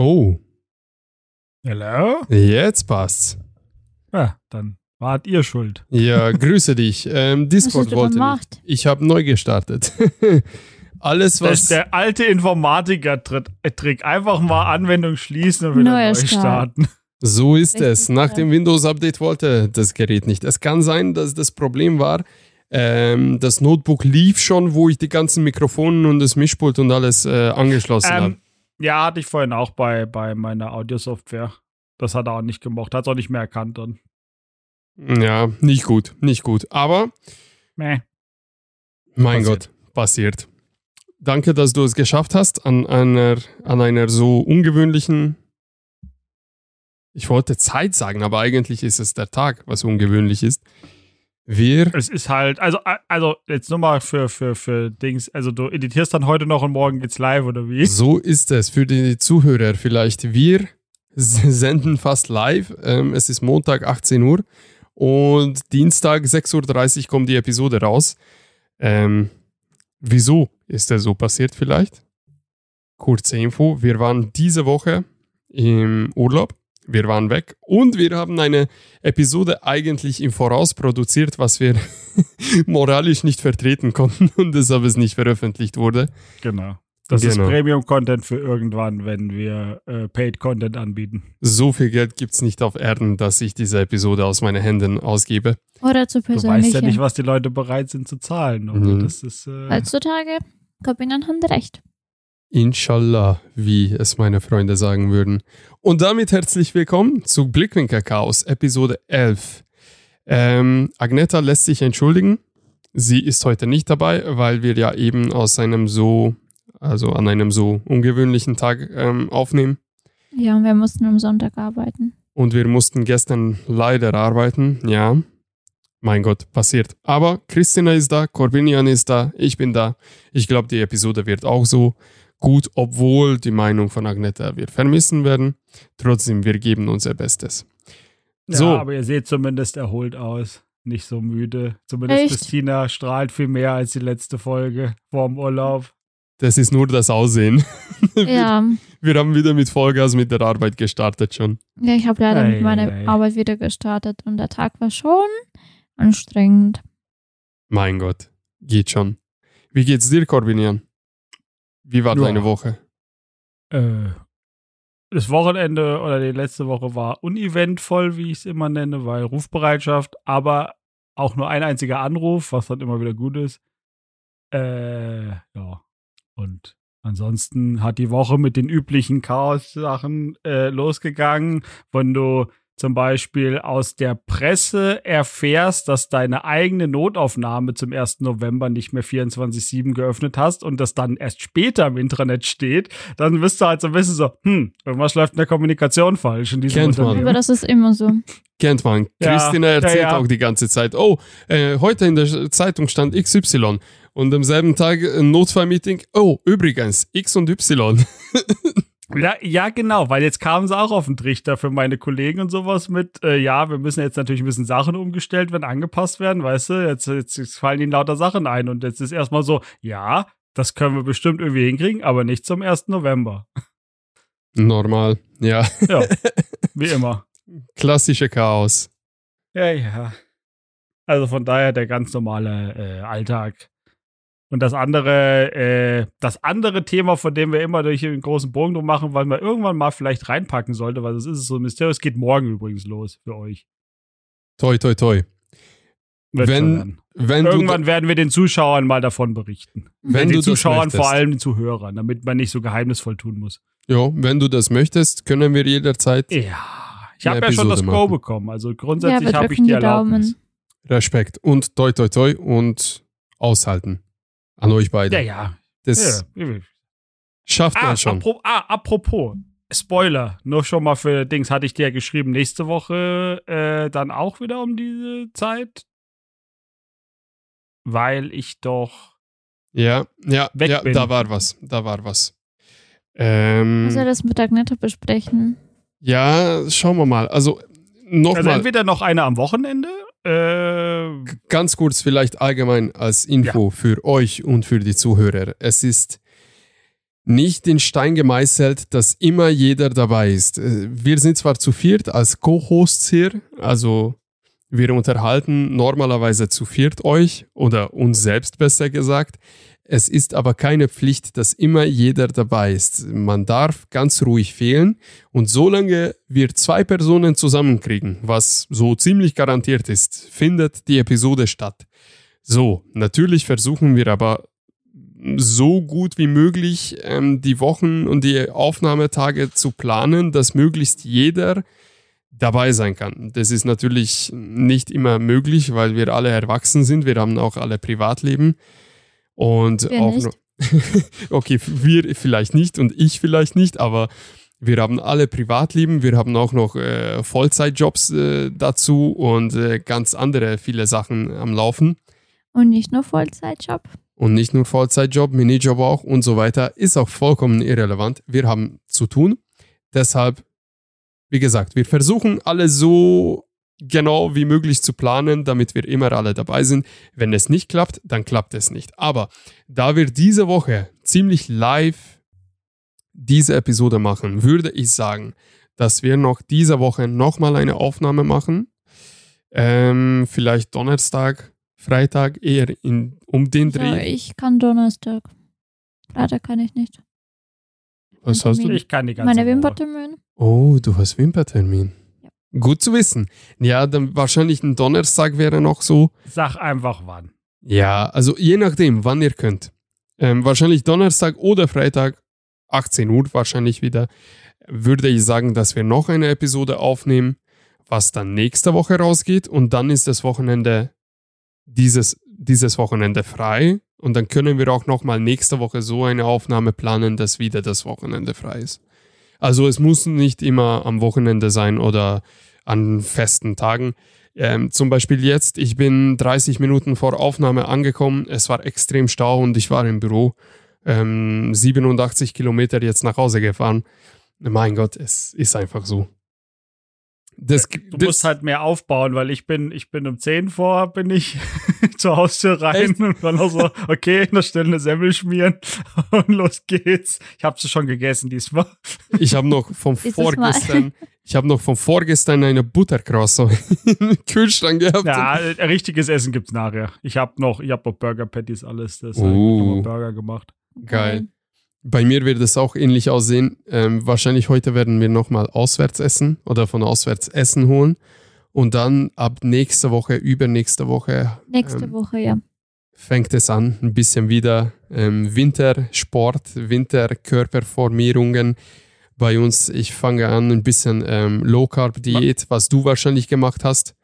Oh, Hello? jetzt passt's. Ja, dann wart ihr schuld. Ja, grüße dich. Ähm, Discord wollte nicht. Ich habe neu gestartet. Alles, Das was. ist der alte Informatiker-Trick. Einfach mal Anwendung schließen und wieder neu Start. starten. So ist es. Nach dem Windows-Update wollte das Gerät nicht. Es kann sein, dass das Problem war, ähm, das Notebook lief schon, wo ich die ganzen Mikrofone und das Mischpult und alles äh, angeschlossen habe. Ja, hatte ich vorhin auch bei, bei meiner Audiosoftware. Das hat er auch nicht gemocht. Hat es auch nicht mehr erkannt dann. Ja, nicht gut, nicht gut. Aber, Meh. mein Passiert. Gott, passiert. Danke, dass du es geschafft hast an einer, an einer so ungewöhnlichen. Ich wollte Zeit sagen, aber eigentlich ist es der Tag, was ungewöhnlich ist. Wir Es ist halt, also, also jetzt nur mal für, für, für Dings, also du editierst dann heute noch und morgen geht's live oder wie? So ist es für die Zuhörer vielleicht. Wir senden fast live. Ähm, es ist Montag 18 Uhr und Dienstag 6.30 Uhr kommt die Episode raus. Ähm, wieso ist das so passiert vielleicht? Kurze Info. Wir waren diese Woche im Urlaub. Wir waren weg und wir haben eine Episode eigentlich im Voraus produziert, was wir moralisch nicht vertreten konnten und deshalb es nicht veröffentlicht wurde. Genau. Das ist Genau. Premium-Content für irgendwann, wenn wir äh, Paid-Content anbieten. So viel Geld gibt's nicht auf Erden, dass ich diese Episode aus meinen Händen ausgebe. Oder zu Du weißt ja nicht, was die Leute bereit sind zu zahlen. Mhm. Das ist, äh, Heutzutage, Corbinian hat recht. Inshallah, wie es meine Freunde sagen würden. Und damit herzlich willkommen zu Blickwinkel Chaos, Episode 11. Ähm, Agneta lässt sich entschuldigen. Sie ist heute nicht dabei, weil wir ja eben aus einem so, also an einem so ungewöhnlichen Tag ähm, aufnehmen. Ja, und wir mussten am Sonntag arbeiten. Und wir mussten gestern leider arbeiten, ja. Mein Gott, passiert. Aber Christina ist da, Corbinian ist da, ich bin da. Ich glaube, die Episode wird auch so gut, obwohl die Meinung von Agneta wir vermissen werden. Trotzdem, wir geben unser Bestes. ja, so. aber ihr seht zumindest erholt aus. Nicht so müde. Zumindest Echt? Christina strahlt viel mehr als die letzte Folge vorm Urlaub. Das ist nur das Aussehen. Ja, Wir haben wieder mit Vollgas mit der Arbeit gestartet schon. ja ich habe leider Ei, mit meiner ei. Arbeit wieder gestartet und der Tag war schon anstrengend. Mein Gott, geht schon. Wie geht's dir, Corbinian? Wie war Ja. deine Woche? Äh, das Wochenende oder die letzte Woche war uneventvoll, wie ich es immer nenne, weil Rufbereitschaft, aber auch nur ein einziger Anruf, was dann immer wieder gut ist. Äh, ja. Und ansonsten hat die Woche mit den üblichen Chaos-Sachen äh, losgegangen, wenn du zum Beispiel aus der Presse erfährst, dass deine eigene Notaufnahme zum 1. November nicht mehr 24-7 geöffnet hast und das dann erst später im Intranet steht, dann bist du halt so ein bisschen so, hm, irgendwas läuft in der Kommunikation falsch in diesem Kennt man. Aber das ist immer so. Kennt man. Ja, Christina ja, erzählt ja. auch die ganze Zeit, oh, äh, heute in der Zeitung stand XY und am selben Tag ein Notfallmeeting, oh, übrigens, X und Y. Ja, ja, genau, weil jetzt kamen sie auch auf den Trichter für meine Kollegen und sowas mit, äh, ja, wir müssen jetzt natürlich ein bisschen Sachen umgestellt werden, angepasst werden, weißt du, jetzt, jetzt, jetzt fallen ihnen lauter Sachen ein und jetzt ist erstmal so, ja, das können wir bestimmt irgendwie hinkriegen, aber nicht zum 1. November. Normal, ja. Ja, wie immer. Klassische Chaos. Ja, ja. Also von daher der ganz normale äh, Alltag. Und das andere, äh, das andere Thema, von dem wir immer durch einen großen Bogen drum machen, weil man irgendwann mal vielleicht reinpacken sollte, weil das ist so ein Mysterium. Es geht morgen übrigens los für euch. Toi, toi, toi. Wird Wenn-. Wenn Irgendwann werden wir den Zuschauern mal davon berichten. wenn den Zuschauern vor allem den Zuhörern, damit man nicht so geheimnisvoll tun muss. ja, wenn du das möchtest, können wir jederzeit Ja, ich habe ja schon das Go bekommen. Also Ja, grundsätzlich wir habe ich die die Erlaubnis. Daumen. Respekt und toi, toi, toi und aushalten. An euch beide. Ja, ja. Das ja. schafft Ah, man schon. apro ah, apropos, Spoiler, nur schon mal für Dings, hatte ich dir ja geschrieben, nächste Woche äh, dann auch wieder um diese Zeit. Weil ich doch. Ja, ja, Weg ja, bin. da war was. Da war was. Ähm, Muss er das mit Agneta besprechen? ja, schauen wir mal. Also Also nochmal, entweder noch eine am Wochenende. Äh, ganz kurz vielleicht allgemein als Info für euch und für die Zuhörer. Es ist nicht in Stein gemeißelt, dass immer jeder dabei ist. Äh, Wir sind zwar zu viert als Co-Hosts hier, also wir unterhalten normalerweise zu viert euch oder uns selbst besser gesagt. Es ist aber keine Pflicht, dass immer jeder dabei ist. Man darf ganz ruhig fehlen und solange wir zwei Personen zusammenkriegen, was so ziemlich garantiert ist, findet die Episode statt. So, natürlich versuchen wir aber so gut wie möglich ähm, die Wochen und die Aufnahmetage zu planen, dass möglichst jeder dabei sein kann. Das ist natürlich nicht immer möglich, weil wir alle erwachsen sind. Wir haben auch alle Privatleben. Und Wir auch nicht. okay, wir vielleicht nicht und ich vielleicht nicht, aber wir haben alle Privatleben, wir haben auch noch äh, Vollzeitjobs äh, dazu und äh, ganz andere viele Sachen am Laufen. Und nicht nur Vollzeitjob. Und nicht nur Vollzeitjob, Minijob auch und so weiter, ist auch vollkommen irrelevant. Wir haben zu tun. Deshalb, wie gesagt, wir versuchen alle so genau wie möglich zu planen, damit wir immer alle dabei sind. Wenn es nicht klappt, dann klappt es nicht. Aber da wir diese Woche ziemlich live diese Episode machen, würde ich sagen, dass wir noch diese Woche nochmal eine Aufnahme machen. Ähm, vielleicht Donnerstag, Freitag, eher in, um den Dreh. ich kann Donnerstag. Freitag kann ich nicht. Was hast du? Ich kann die ganze Meine. Wimpertermin. Oh, du hast Wimpertermin. Gut zu wissen. Ja, dann wahrscheinlich ein Donnerstag wäre noch so. Sag einfach wann. Ja, also je nachdem, wann ihr könnt. Ähm, wahrscheinlich Donnerstag oder Freitag, 18 Uhr wahrscheinlich wieder, würde ich sagen, dass wir noch eine Episode aufnehmen, was dann nächste Woche rausgeht und dann ist das Wochenende dieses, dieses Wochenende frei und dann können wir auch nochmal nächste Woche so eine Aufnahme planen, dass wieder das Wochenende frei ist. Also es muss nicht immer am Wochenende sein oder an festen Tagen. Ähm, zum Beispiel jetzt, ich bin 30 Minuten vor Aufnahme angekommen. Es war extrem Stau und ich war im Büro. Ähm, 87 Kilometer jetzt nach Hause gefahren. Mein Gott, es ist einfach so. Das, Du das, musst halt mehr aufbauen, weil ich bin, ich bin um 10 vor, bin ich zur Haustür rein Echt? und dann auch so, okay, noch schnell eine Semmel schmieren und los geht's. Ich habe sie schon gegessen diesmal. ich habe noch vom Dieses vorgestern, ich habe noch vom vorgestern eine Buttercroissant im Kühlschrank gehabt. Ja, äh, richtiges Essen gibt's nachher. Ich habe noch, ich habe noch Burger Patties, alles. Das mal Burger gemacht. Geil. Bei mir wird es auch ähnlich aussehen. Ähm, wahrscheinlich heute werden wir nochmal auswärts essen oder von auswärts Essen holen. Und dann ab nächste Woche, übernächste Woche Nächste ähm, Woche, ja. fängt es an, ein bisschen wieder ähm, Wintersport, Winterkörperformierungen bei uns. Ich fange an, ein bisschen ähm, Low-Carb-Diät, was du wahrscheinlich gemacht hast.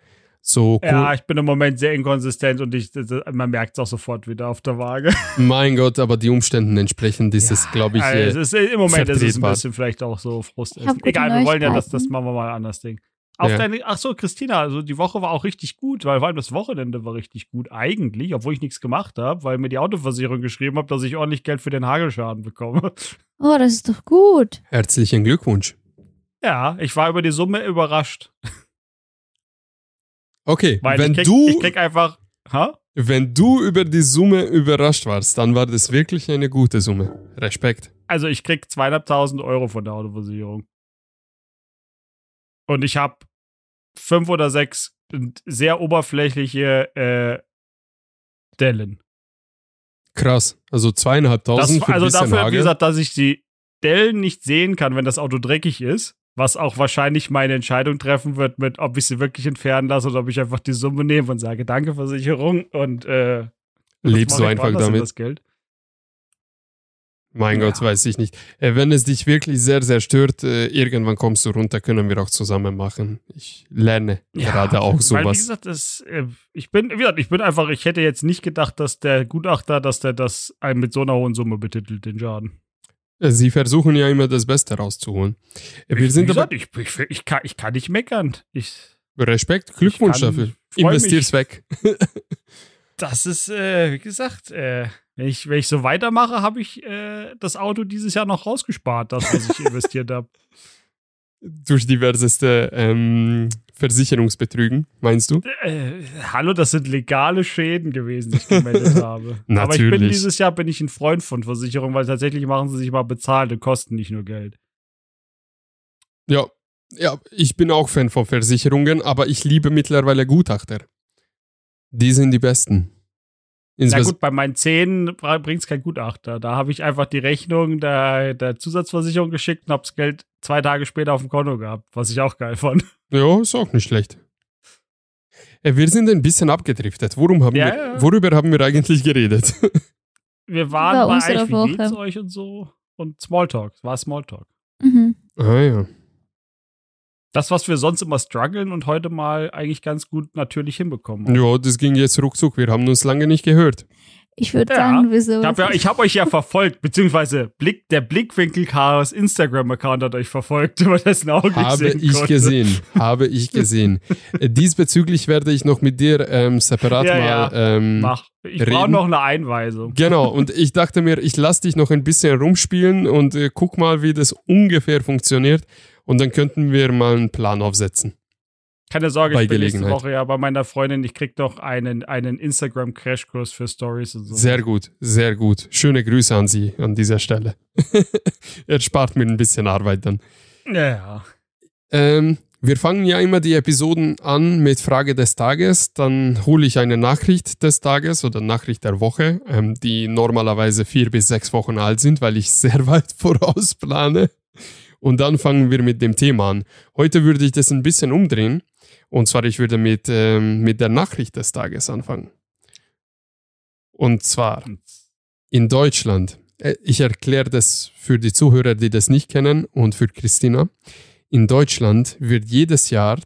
So cool. Ja, ich bin im Moment sehr inkonsistent und ich, das- man merkt es auch sofort wieder auf der Waage. Mein Gott, aber die Umständen entsprechend ist es, glaube ich, Also es ist, Im Moment ist es ein bisschen vielleicht auch so gute Egal, wir wollen ja, das, das machen wir mal anders Ding. Auf Ja. deine, ach so, Christina, also die Woche war auch richtig gut, weil vor allem das Wochenende war richtig gut eigentlich, obwohl ich nichts gemacht habe, weil mir die Autoversicherung geschrieben hat, dass ich ordentlich Geld für den Hagelschaden bekomme. Oh, das ist doch gut. herzlichen Glückwunsch. Ja, ich war über die Summe überrascht, Okay, weil wenn ich, krieg, du ich krieg einfach, ha? Wenn du über die Summe überrascht warst, dann war das wirklich eine gute Summe. Respekt. Also ich krieg zweieinhalbtausend Euro von der Autoversicherung. Und ich habe fünf oder sechs sehr oberflächliche äh, Dellen. Krass. Also Das, zweieinhalbtausend für ein also dafür, wie Hagel. gesagt, dass ich die Dellen nicht sehen kann, wenn das Auto dreckig ist, was auch wahrscheinlich meine Entscheidung treffen wird, mit ob ich sie wirklich entfernen lasse oder ob ich einfach die Summe nehme und sage, danke Versicherung und äh, das Lebst du ich einfach damit. Das Geld. Mein Ja. Gott, weiß ich nicht. Äh, wenn es dich wirklich sehr, sehr stört, äh, irgendwann kommst du runter, können wir auch zusammen machen. Ich lerne gerade auch Weil, wie sowas. gesagt, das, äh, ich bin, wie gesagt, ich bin einfach, ich hätte jetzt nicht gedacht, dass der Gutachter, dass der das einem mit so einer hohen Summe betitelt, den Schaden. Sie versuchen ja immer das Beste rauszuholen. Wir ich, sind wie aber gesagt, ich, ich, ich, kann, ich kann nicht meckern. Ich, Respekt, Glückwunsch dafür. freu mich. Investier's weg. Das ist, äh, wie gesagt, äh, wenn, ich, wenn ich so weitermache, habe ich äh, das Auto dieses Jahr noch rausgespart, das, was ich investiert habe. durch diverseste ähm, Versicherungsbetrügen, meinst du? Äh, hallo, das sind legale Schäden gewesen, die ich gemeldet habe. Aber ich bin Natürlich. dieses Jahr bin ich ein Freund von Versicherungen, weil tatsächlich machen sie sich mal bezahlt und kosten nicht nur Geld. Ja, ja, ich bin auch Fan von Versicherungen, aber ich liebe mittlerweile Gutachter. Die sind die besten. Na gut, bei meinen Zähnen bringt es kein Gutachter. Da habe ich einfach die Rechnung der, der Zusatzversicherung geschickt und habe das Geld zwei Tage später auf dem Konto gehabt, was ich auch geil fand. Ja, ist auch nicht schlecht. Äh, Wir sind ein bisschen abgedriftet. Worum haben Ja, wir, ja. worüber haben wir eigentlich geredet? Wir waren Über bei eigentlich, wie geht's euch und so. Und Smalltalk, war Smalltalk. Mhm. ah ja. Das, was wir sonst immer strugglen und heute mal eigentlich ganz gut natürlich hinbekommen. Ja, das ging jetzt ruckzuck. Wir haben uns lange nicht gehört. Ich würde Ja. sagen, wieso? Ich habe ja, ich hab euch ja verfolgt, beziehungsweise Blick, der Blickwinkel Chaos Instagram-Account hat euch verfolgt, über dessen Augen Habe sehen ich konnte. gesehen. Habe ich gesehen. Äh, Diesbezüglich werde ich noch mit dir ähm, separat Ja, mal. ja. Ähm, Mach. Ich brauche noch eine Einweisung. Genau, und ich dachte mir, ich lasse dich noch ein bisschen rumspielen und äh, guck mal, wie das ungefähr funktioniert. Und dann könnten wir mal einen Plan aufsetzen. Keine Sorge, ich bin nächste. Woche ja bei meiner Freundin. Ich krieg noch einen, einen Instagram-Crashkurs für Stories und so. Sehr gut, sehr gut. Schöne Grüße an Sie an dieser Stelle. er spart mir ein bisschen Arbeit dann. Ja, ja. Ähm, wir fangen ja immer die Episoden an mit Frage des Tages. Dann hole ich eine Nachricht des Tages oder Nachricht der Woche, ähm, die normalerweise vier bis sechs Wochen alt sind, weil ich sehr weit vorausplane. Und dann fangen wir mit dem Thema an. Heute würde ich das ein bisschen umdrehen. Und zwar, ich würde mit, ähm, mit der Nachricht des Tages anfangen. Und zwar in Deutschland. Äh, Ich erkläre das für die Zuhörer, die das nicht kennen und für Christina. In Deutschland wird jedes Jahr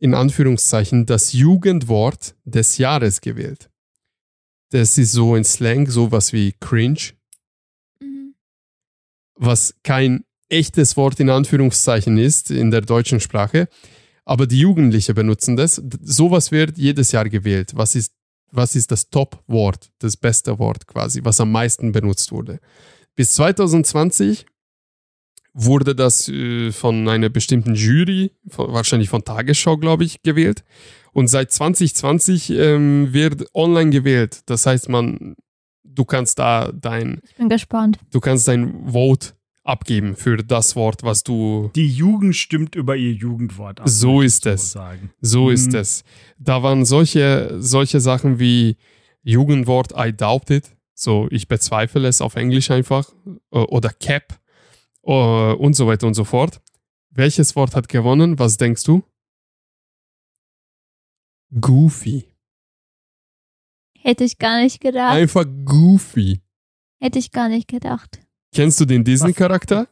in Anführungszeichen das Jugendwort des Jahres gewählt. Das ist so in Slang sowas wie cringe, Mhm. was kein echtes Wort in Anführungszeichen ist in der deutschen Sprache, aber die Jugendlichen benutzen das. Sowas wird jedes Jahr gewählt. Was ist, was ist das Top-Wort, das beste Wort quasi, was am meisten benutzt wurde? Bis 2020 wurde das äh, von einer bestimmten Jury, von, wahrscheinlich von Tagesschau, glaube ich, gewählt. Und seit 2020 ähm, wird online gewählt. Das heißt, man, du kannst da dein, Ich bin gespannt. du kannst dein Vote abgeben für das Wort, was du. Die Jugend stimmt über ihr Jugendwort ab. So ist so es. Sagen. So ist Mhm. es. Da waren solche, solche Sachen wie Jugendwort I doubt it. So, ich bezweifle es auf Englisch einfach. Oder Cap. Und so weiter und so fort. Welches Wort hat gewonnen? Was denkst du? Goofy. Hätte ich gar nicht gedacht. Einfach Goofy. Hätte ich gar nicht gedacht. Kennst du den Disney-Charakter?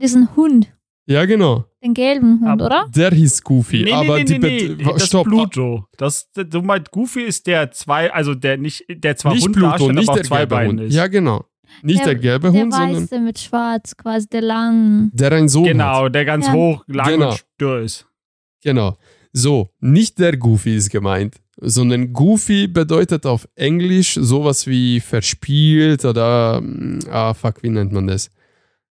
Diesen Hund. Ja, genau. Den gelben Hund, Aber- oder? Der hieß Goofy. Nee, aber nee, die nee, nee, Das Stopp. ist Pluto. Das, du meinst, Goofy ist der zwei, also der nicht, der zwar Nicht Hund Pluto, nicht aber der zwei gelbe Beinen Hund. ist. Ja, genau. Nicht der, Der- gelbe Der Hund, sondern weiße mit schwarz, quasi der lang. der ein Sohn hat. Genau, der ganz Ja. hoch, lang Genau. und stör ist. Genau. So, nicht der Goofy ist gemeint, sondern Goofy bedeutet auf Englisch sowas wie verspielt oder, mm, ah, fuck, wie nennt man das?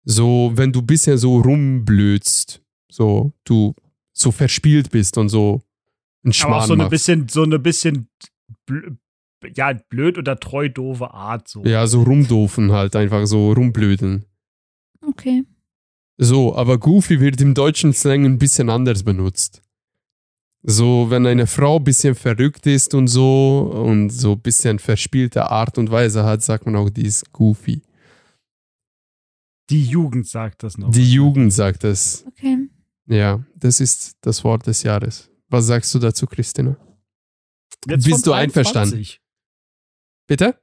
So, wenn du bisschen so rumblödst, so, du so verspielt bist und so ein Aber Schmarrn auch so eine machst. bisschen, so eine bisschen, ja, blöd oder treu doofe Art, so. Ja, so rumdoofen halt, einfach so rumblödeln. Okay. So, aber Goofy wird im deutschen Slang ein bisschen anders benutzt. So, wenn eine Frau ein bisschen verrückt ist und so und so ein bisschen verspielte Art und Weise hat, sagt man auch, die ist Goofy. Die Jugend sagt das noch. Die Jugend sagt das. Okay. Ja, das ist das Wort des Jahres. Was sagst du dazu, Christina? Jetzt Bist von du einverstanden? 23. Bitte?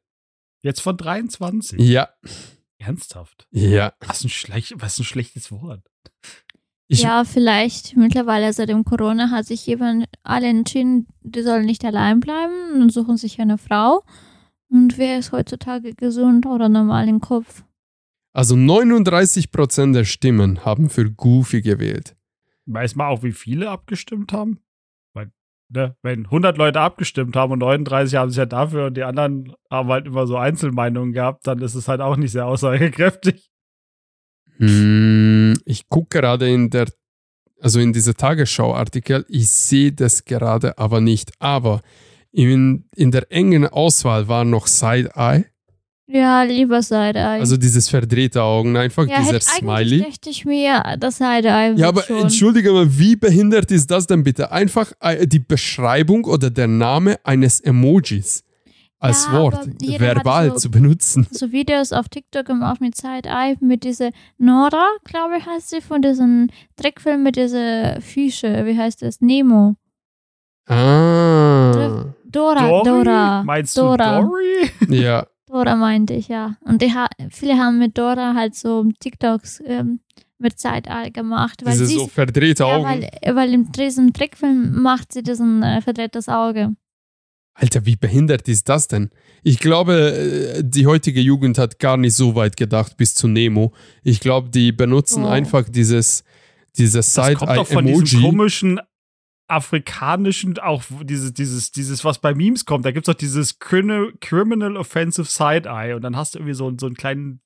Jetzt von 23. Ja, Ernsthaft? ja. Was ein, schlech was ein schlechtes Wort. Ich, ja, vielleicht mittlerweile seit dem Corona hat sich jemand alle entschieden, die sollen nicht allein bleiben und suchen sich eine Frau. Und wer ist heutzutage gesund oder normal im Kopf? Also 39% der Stimmen haben für Goofy gewählt. Weiß man auch, wie viele abgestimmt haben? Weil, ne, wenn 100 Leute abgestimmt haben und 39 haben sich ja dafür und die anderen haben halt immer so Einzelmeinungen gehabt, dann ist es halt auch nicht sehr aussagekräftig. Hm, ich gucke gerade in der, also in diese Tagesschau-Artikel, ich sehe das gerade aber nicht. Aber in, in der engen Auswahl war noch Side-Eye, Ja, lieber Side-Eye. also dieses verdrehte Augen, einfach ja, dieser hätte, eigentlich Smiley. dachte ich mir, das Side-Eye Ja, aber schon. entschuldige mal, wie behindert ist das denn bitte? Einfach äh, die Beschreibung oder der Name eines Emojis als Ja, Wort verbal so- zu benutzen. so Videos auf TikTok gemacht mit Side-Eye, mit dieser Nora, glaube ich, heißt sie, von diesem Trickfilm mit dieser Fische, wie heißt das? Nemo. Ah, Dora, Dory? Dora. Meinst Dora. du Dory? ja. Dora meinte ich, ja. Und die ha viele haben mit Dora halt so TikToks ähm, mit Side-Eye gemacht. Weil Diese sie so verdrehte ja, Augen. weil, weil in diesem Trickfilm macht sie diesen äh, verdrehtes Auge. Alter, wie behindert ist das denn? Ich glaube, äh, die heutige Jugend hat gar nicht so weit gedacht bis zu Nemo. Ich glaube, die benutzen Oh. einfach dieses, dieses Das kommt doch von diesem Side-Eye-Emoji. komischen afrikanischen, auch dieses, dieses, dieses, was bei Memes kommt, da gibt es doch dieses Crim- Criminal Offensive Side-Eye und dann hast du irgendwie so, so ein kleines,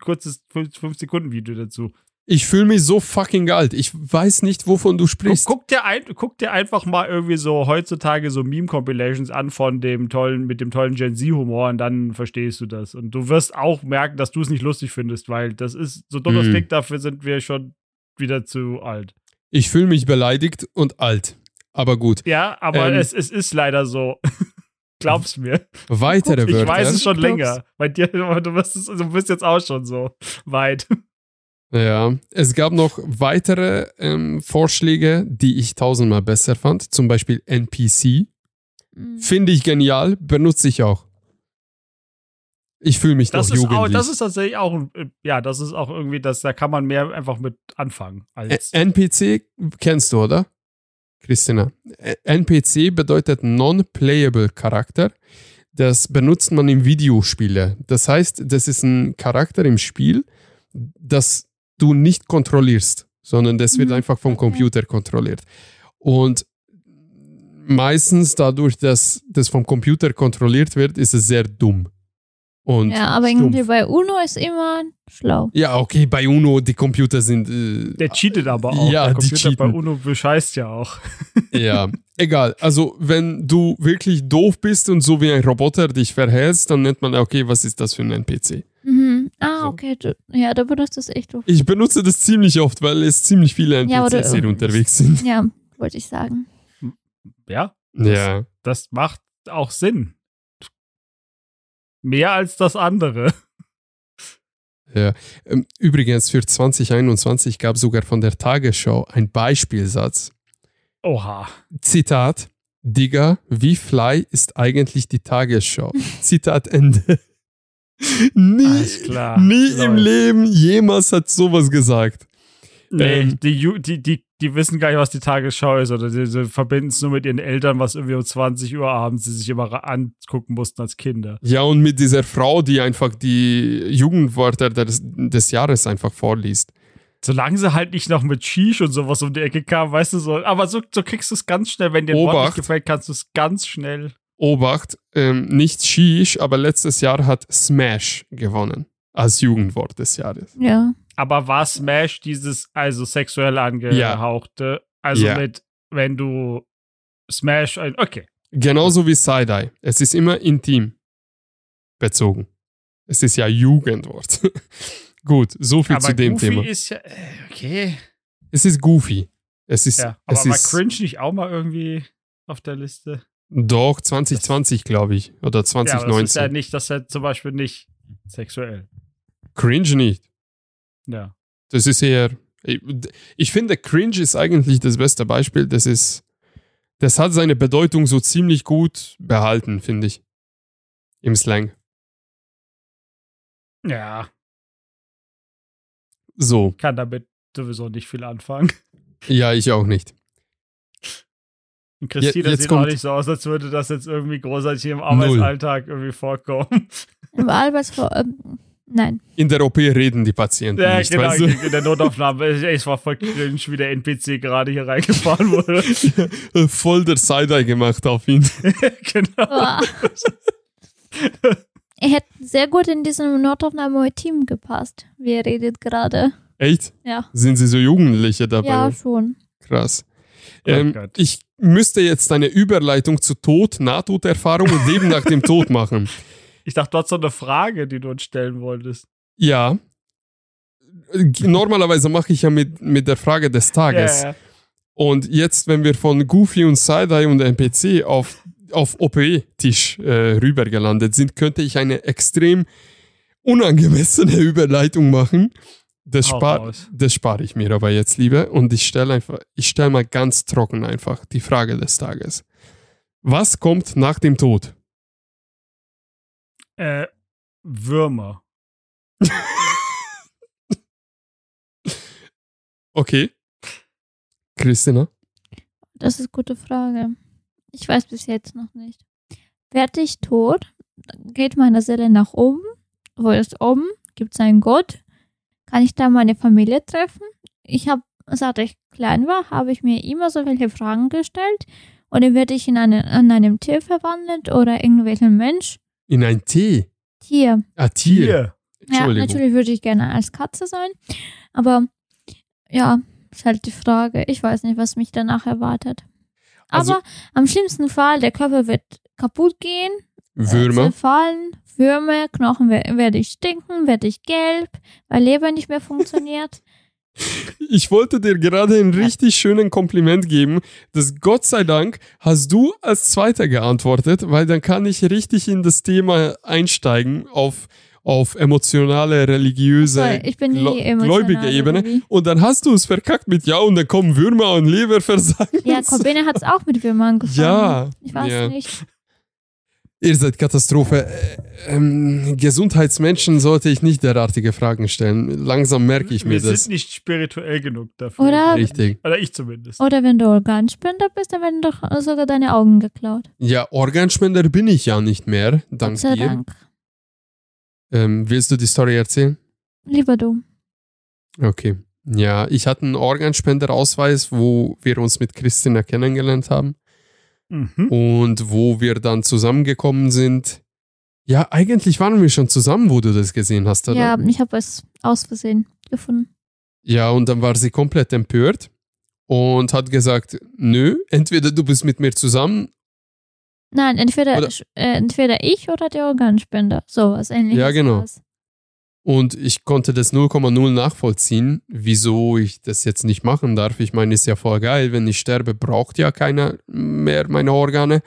kurzes 5-Sekunden-Video dazu. Ich fühle mich so fucking alt. Ich weiß nicht, wovon du Guck, sprichst. guck, dir ein, guck dir einfach mal irgendwie so heutzutage so Meme-Compilations an von dem tollen, mit dem tollen Gen Z-Humor und dann verstehst du das. Und du wirst auch merken, dass du es nicht lustig findest, weil das ist, so dumm das Mhm. klingt, dafür sind wir schon wieder zu alt. Ich fühle mich beleidigt und alt. Aber gut. Ja, aber Ähm. es, es ist leider so. Glaub's mir. Weitere Ich Wörter. weiß es schon länger. Bei dir, du bist, es, du bist jetzt auch schon so weit. Ja, es gab noch weitere ähm, Vorschläge, die ich tausendmal besser fand. Zum Beispiel NPC. Mhm. Finde ich genial, benutze ich auch. Ich fühle mich Das noch ist, auch, jugendlich. das ist tatsächlich auch, ein- äh, ja, das ist auch irgendwie, das, da kann man mehr einfach mit anfangen. NPC kennst du, oder? Christina. NPC bedeutet Non-Playable Charakter. Das benutzt man in Videospiele. Das heißt, das ist ein Charakter im Spiel, das du nicht kontrollierst, sondern das wird Mhm, einfach vom. Computer kontrolliert. Und meistens dadurch, dass das vom Computer kontrolliert wird, ist es sehr dumm. Und Ja, aber stumpf. irgendwie bei Uno ist immer schlau. Ja, okay, bei UNO, die Computer sind. Äh, der cheatet aber auch. Ja, der die Computer bei. UNO bescheißt ja auch. Ja, egal. Also, wenn du wirklich doof bist und so wie ein Roboter dich verhältst, dann nennt man, okay, was ist das für ein NPC? Mhm. Ah, So. okay. Du, ja, da benutzt das echt oft. Ich benutze das ziemlich oft, weil es ziemlich viele Ja, NPCs du- hier unterwegs sind. Ja, wollte ich sagen. Ja, Ja. das macht auch Sinn. Mehr als das andere. ja. Ähm, Übrigens, für 2021 gab es sogar von der Tagesschau ein Beispielsatz. Oha. Zitat. Digga, wie fly ist eigentlich die Tagesschau? Zitat Ende. Nie, klar. nie im. Leben jemals hat sowas gesagt. Nee, Ähm. die, die, die, die wissen gar nicht, was die Tagesschau ist. Oder sie, sie verbinden es nur mit ihren Eltern, was irgendwie um 20 Uhr abends sie sich immer angucken mussten als Kinder. Ja, und mit dieser Frau, die einfach die Jugendwörter des, des Jahres einfach vorliest. Solange sie halt nicht noch mit Shish und sowas um die Ecke kam, weißt du so. Aber so, so kriegst du es ganz schnell. Wenn dir ein Wort nicht gefällt, kannst du es ganz schnell. Obacht, ähm, nicht Sheesh, aber letztes Jahr hat Smash gewonnen als Jugendwort des Jahres. Ja. Aber war Smash dieses, also sexuell angehauchte? Also Ja. mit, wenn du Smash, okay. Genauso wie Side-Eye. Es ist immer intim bezogen. Es ist ja Jugendwort. Gut, so viel aber zu dem Goofy Thema. ist ja, äh, okay. Es ist goofy. Es ist, Ja, aber es war ist Cringe nicht auch mal irgendwie auf der Liste? doch 2020, glaube ich, oder Ja, aber das ist 2019. ja nicht, das ist ja zum Beispiel nicht sexuell. Cringe nicht. Ja. Das ist eher. Ich, ich finde, Cringe ist eigentlich das beste Beispiel. Das ist. Das hat seine Bedeutung so ziemlich gut behalten, finde ich. Im Slang. Ja, So. kann damit sowieso nicht viel anfangen. Ja, ich auch nicht. Und Christina jetzt sieht auch kommt- nicht so aus, als würde das jetzt irgendwie großartig im Arbeitsalltag irgendwie vorkommen. Im Albert ähm, Nein. In der OP reden die Patienten Ja, nicht, genau, weißt du? in der Notaufnahme. Es war voll cringe, wie der NPC gerade hier reingefahren wurde. Voll der Side-Eye gemacht auf ihn. genau. Boah. er hätte sehr gut in diesem Notaufnahme-Team gepasst, wie er redet gerade. Echt? Ja. Sind sie so Jugendliche dabei? Ja, schon. Krass. Oh Ähm, ich müsste jetzt eine Überleitung zu Tod, Nahtoderfahrung und Leben nach dem Tod machen. Ich dachte, du hast so eine Frage, die du uns stellen wolltest. Ja. Normalerweise mache ich ja mit, mit der Frage des Tages. Ja. Und jetzt, wenn wir von Goofy und Side-Eye und NPC auf, auf OPE-Tisch äh, rübergelandet sind, könnte ich eine extrem unangemessene Überleitung machen. Das spare spare ich mir aber jetzt lieber. Und ich stelle einfach, ich stelle mal ganz trocken einfach die Frage des Tages. Was kommt nach dem Tod? Äh, Würmer. Okay. Christina? Das ist eine gute Frage. Ich weiß bis jetzt noch nicht. Werde ich tot, geht meine Seele nach oben. Wo ist oben? Gibt es einen Gott? Kann ich da meine Familie treffen? Ich habe, seit ich klein war, habe ich mir immer so welche Fragen gestellt. Oder werde ich in, eine, in einem Tier verwandelt oder irgendwelchen Mensch? In ein Tee? Tier. Ah, Tier. Hier. Ja, natürlich würde ich gerne als Katze sein. Aber ja, ist halt die Frage. Ich weiß nicht, was mich danach erwartet. Also- Aber am schlimmsten Fall, der Körper wird kaputt gehen, äh, Würmer? zerfallen, Würmer, Knochen wer- werde ich stinken, werde ich gelb, weil Leber nicht mehr funktioniert. Ich wollte dir gerade ein richtig schönen Kompliment geben, dass Gott sei Dank hast du als Zweiter geantwortet, weil dann kann ich richtig in das Thema einsteigen auf, auf emotionale, religiöse, Sorry, ich bin emotional. gläubige Ebene. irgendwie. Und dann hast du es verkackt mit Ja und dann kommen Würmer und Leberversagen. Ja, Corbine hat es auch mit Würmern angefangen. Ja, Ich weiß ja. nicht. Ihr seid Katastrophe. Äh, Ähm, Gesundheitsmenschen sollte ich nicht derartige Fragen stellen. Langsam merke ich mir Wir das. sind nicht spirituell genug dafür. Oder, Richtig. Oder ich zumindest. oder wenn du Organspender bist, dann werden doch sogar deine Augen geklaut. Ja, Organspender bin ich ja nicht mehr. Gott Dank sei dir. Dank. Ähm, willst du die Story erzählen? Lieber du. Okay. Ja, ich hatte einen Organspenderausweis, wo wir uns mit Christina kennengelernt haben Mhm. und wo wir dann zusammengekommen sind. Ja, eigentlich waren wir schon zusammen, wo du das gesehen hast, oder? Ja, ich habe es aus Versehen gefunden. Ja, und dann war sie komplett empört und hat gesagt, nö, entweder du bist mit mir zusammen. Nein, entweder, Oder- äh, entweder ich oder der Organspender. Sowas ähnliches. Ja, genau. war's. Und ich konnte das 0,0 nachvollziehen, wieso ich das jetzt nicht machen darf. Ich meine, ist ja voll geil, wenn ich sterbe, braucht ja keiner mehr meine Organe.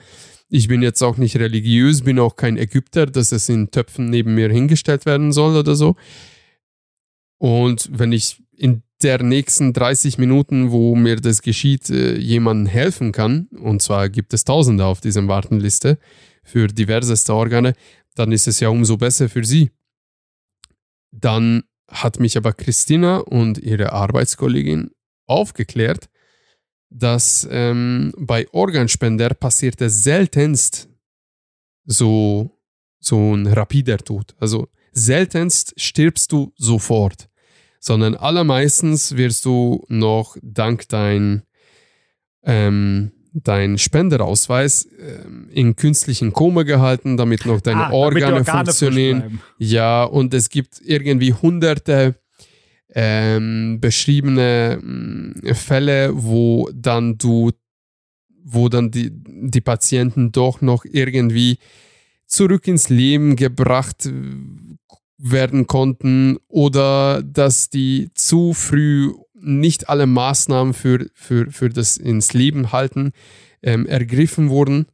Ich bin jetzt auch nicht religiös, bin auch kein Ägypter, dass es in Töpfen neben mir hingestellt werden soll oder so. Und wenn ich in der nächsten 30 Minuten, wo mir das geschieht, äh, jemandem helfen kann, und zwar gibt es Tausende auf dieser Wartenliste für diverseste Organe, dann ist es ja umso besser für sie. Dann hat mich aber Christina und ihre Arbeitskollegin aufgeklärt, dass ähm, bei Organspender passiert es seltenst so, so ein rapider Tod. Also seltenst stirbst du sofort, sondern allermeistens wirst du noch dank dein, ähm, dein Spenderausweis ähm, in künstlichen Koma gehalten, damit noch deine Ah, Organe, Organe funktionieren. Ja, und es gibt irgendwie hunderte ähm, beschriebene mh, Fälle, wo dann du, wo dann die, die Patienten doch noch irgendwie zurück ins Leben gebracht äh, werden konnten oder dass die zu früh nicht alle Maßnahmen für, für, für das ins Leben halten ähm, ergriffen wurden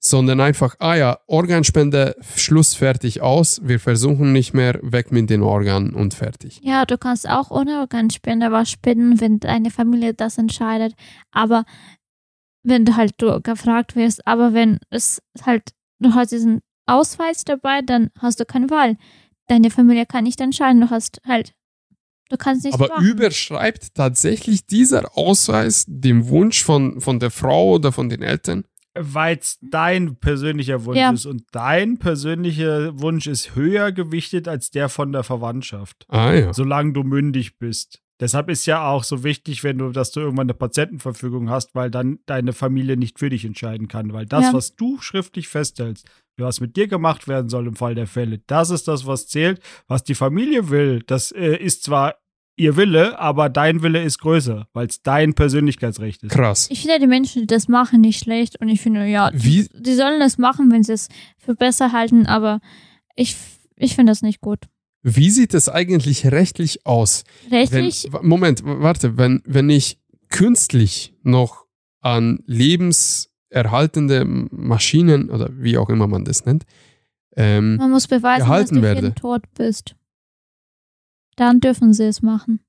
sondern einfach, ah ja, Organspende, Schluss, fertig, aus. Wir versuchen nicht mehr, weg mit den Organen und fertig. Ja, du kannst auch ohne Organspender was spenden, wenn deine Familie das entscheidet. Aber wenn du halt du gefragt wirst, aber wenn es halt, du hast diesen Ausweis dabei, dann hast du keine Wahl. Deine Familie kann nicht entscheiden. Du hast halt, du kannst nicht. Aber machen. überschreibt tatsächlich dieser Ausweis den Wunsch von, von der Frau oder von den Eltern? Weil es dein persönlicher Wunsch Ja. ist und dein persönlicher Wunsch ist höher gewichtet als der von der Verwandtschaft, Ah ja. solange du mündig bist. Deshalb ist ja auch so wichtig, wenn du, dass du irgendwann eine Patientenverfügung hast, weil dann deine Familie nicht für dich entscheiden kann. Weil das, Ja. was du schriftlich festhältst, was mit dir gemacht werden soll im Fall der Fälle, das ist das, was zählt. Was die Familie will, das äh, ist zwar ihr Wille, aber dein Wille ist größer, weil es dein Persönlichkeitsrecht ist. Krass. Ich finde die Menschen, die das machen, nicht schlecht. Und ich finde, ja, Wie- die, die sollen das machen, wenn sie es für besser halten. Aber ich, ich finde das nicht gut. Wie sieht es eigentlich rechtlich aus? Wenn, Rechtlich, w- Moment, warte, wenn, wenn ich künstlich noch an lebenserhaltende Maschinen oder wie auch immer man das nennt, ähm, man muss beweisen, dass du werde. tot bist. Dann dürfen sie es machen.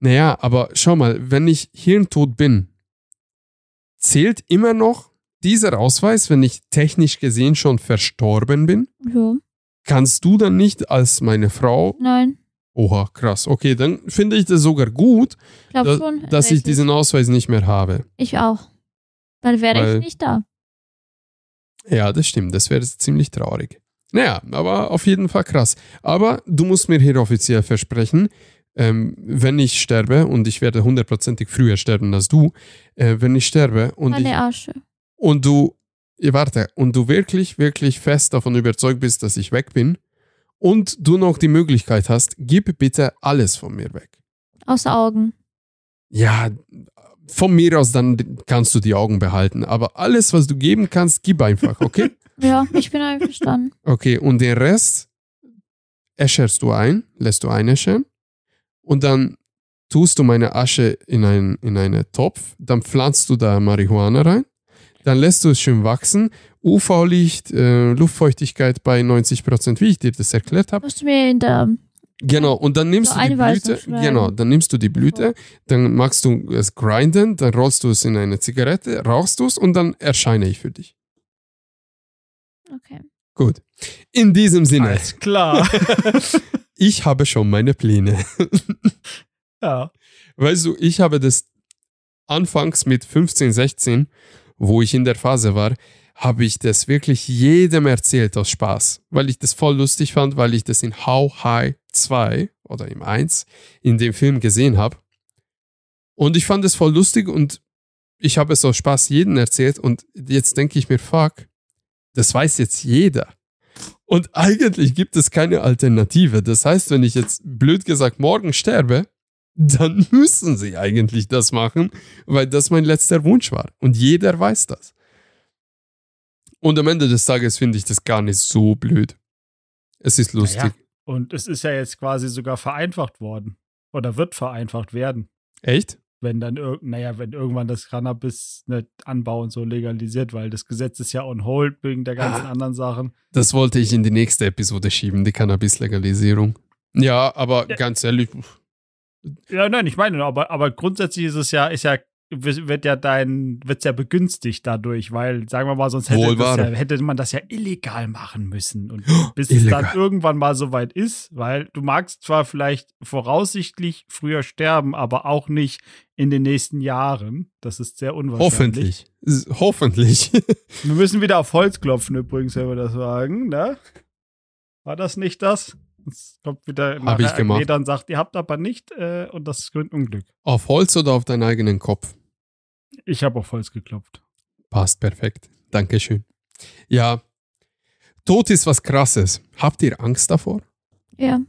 naja, aber schau mal, wenn ich hirntot bin, zählt immer noch dieser Ausweis, wenn ich technisch gesehen schon verstorben bin? Ja. Kannst du dann nicht als meine Frau, Nein, oha, krass, okay, dann finde ich das sogar gut, ich glaube da, schon. dass ich diesen Ausweis nicht mehr habe. Ich auch. Weil wäre Weil- ich nicht da. Ja, das stimmt. Das wäre ziemlich traurig. Naja, aber auf jeden Fall krass. Aber du musst mir hier offiziell versprechen, ähm, wenn ich sterbe, und ich werde hundertprozentig früher sterben als du, äh, wenn ich sterbe und, ich, und du, warte, und du wirklich, wirklich fest davon überzeugt bist, dass ich weg bin und du noch die Möglichkeit hast, gib bitte alles von mir weg. Außer Augen. Ja, von mir aus dann kannst du die Augen behalten, aber alles, was du geben kannst, gib einfach, okay? Ja, ich bin einverstanden. Okay, und den Rest äscherst du ein, lässt du einäschern und dann tust du meine Asche in einen in eine Topf, dann pflanzt du da Marihuana rein, dann lässt du es schön wachsen, UV-Licht, äh, Luftfeuchtigkeit bei 90%, wie ich dir das erklärt habe. Musst du mir in der. Genau, und dann nimmst So du die Blüte, genau, dann nimmst du die Blüte, dann machst du es grinden, dann rollst du es in eine Zigarette, rauchst du es und dann erscheine ich für dich. Okay. Gut. In diesem Sinne, Alles klar. ich habe schon meine Pläne. ja. Weißt du, ich habe das anfangs mit 15, 16, wo ich in der Phase war, habe ich das wirklich jedem erzählt aus Spaß, weil ich das voll lustig fand, weil ich das in How High 2 oder im 1 in dem Film gesehen habe. Und ich fand es voll lustig und ich habe es aus Spaß jedem erzählt und jetzt denke ich mir, fuck, das weiß jetzt jeder. Und eigentlich gibt es keine Alternative. Das heißt, wenn ich jetzt blöd gesagt morgen sterbe, dann müssen sie eigentlich das machen, weil das mein letzter Wunsch war. Und jeder weiß das. Und am Ende des Tages finde ich das gar nicht so blöd. Es ist lustig. Naja. Und es ist ja jetzt quasi sogar vereinfacht worden. Oder wird vereinfacht werden. Echt? Wenn dann naja, wenn irgendwann das Cannabis nicht Anbau und so legalisiert, weil das Gesetz ist ja on hold wegen der ganzen Ah. anderen Sachen. Das wollte ich in die nächste Episode schieben, die Cannabis-Legalisierung. Ja, aber Ja. ganz ehrlich, Ja, nein, ich meine, aber, aber grundsätzlich ist es ja, ist ja, wird ja dein, wird's ja begünstigt dadurch, weil, sagen wir mal, sonst hätte, ja, hätte man das ja illegal machen müssen. Und bis illegal. es dann irgendwann mal so weit ist, weil du magst zwar vielleicht voraussichtlich früher sterben, aber auch nicht in den nächsten Jahren. Das ist sehr unwahrscheinlich. hoffentlich. Hoffentlich. Wir müssen wieder auf Holz klopfen, übrigens, wenn wir das sagen, ne? War das nicht das? Es kommt wieder Hab ich gemacht. Und sagt, ihr habt aber nicht, äh, und das ist ein Unglück. auf Holz oder auf deinen eigenen Kopf? Ich habe auf Holz geklopft. Passt perfekt. Dankeschön. Ja, Tod ist was Krasses. Habt ihr Angst davor? Ja.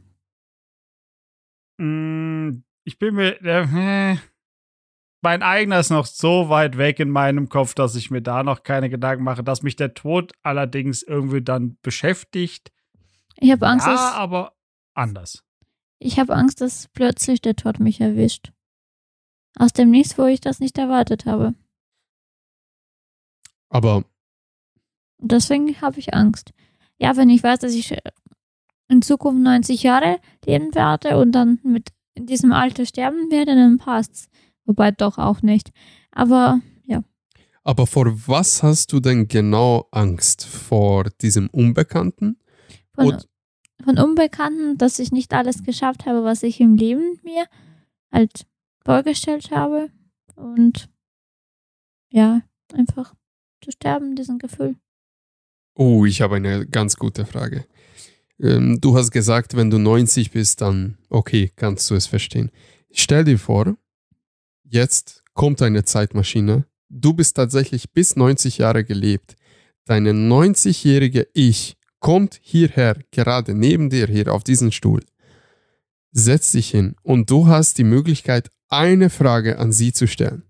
Mm, Ich bin mir. Äh, mein eigener ist noch so weit weg in meinem Kopf, dass ich mir da noch keine Gedanken mache, dass mich der Tod allerdings irgendwie dann beschäftigt. Ich habe Angst, ja, dass, aber anders. ich habe Angst, dass plötzlich der Tod mich erwischt. Aus dem Nichts, wo ich das nicht erwartet habe. Aber deswegen habe ich Angst. Ja, wenn ich weiß, dass ich in Zukunft 90 Jahre leben werde und dann mit in diesem Alter sterben werde, dann passt's. Wobei doch auch nicht. Aber Aber vor was hast du denn genau Angst? Vor diesem Unbekannten? Von, Und- von Unbekannten, dass ich nicht alles geschafft habe, was ich im Leben mir halt vorgestellt habe. Und ja, einfach zu sterben, diesen Gefühl. Oh, ich habe eine ganz gute Frage. Ähm, du hast gesagt, wenn du 90 bist, dann okay, kannst du es verstehen. Stell dir vor, jetzt kommt eine Zeitmaschine. Du bist tatsächlich bis 90 Jahre gelebt. Deine 90-jährige Ich kommt hierher, gerade neben dir hier auf diesen Stuhl, setzt dich hin und du hast die Möglichkeit, eine Frage an sie zu stellen.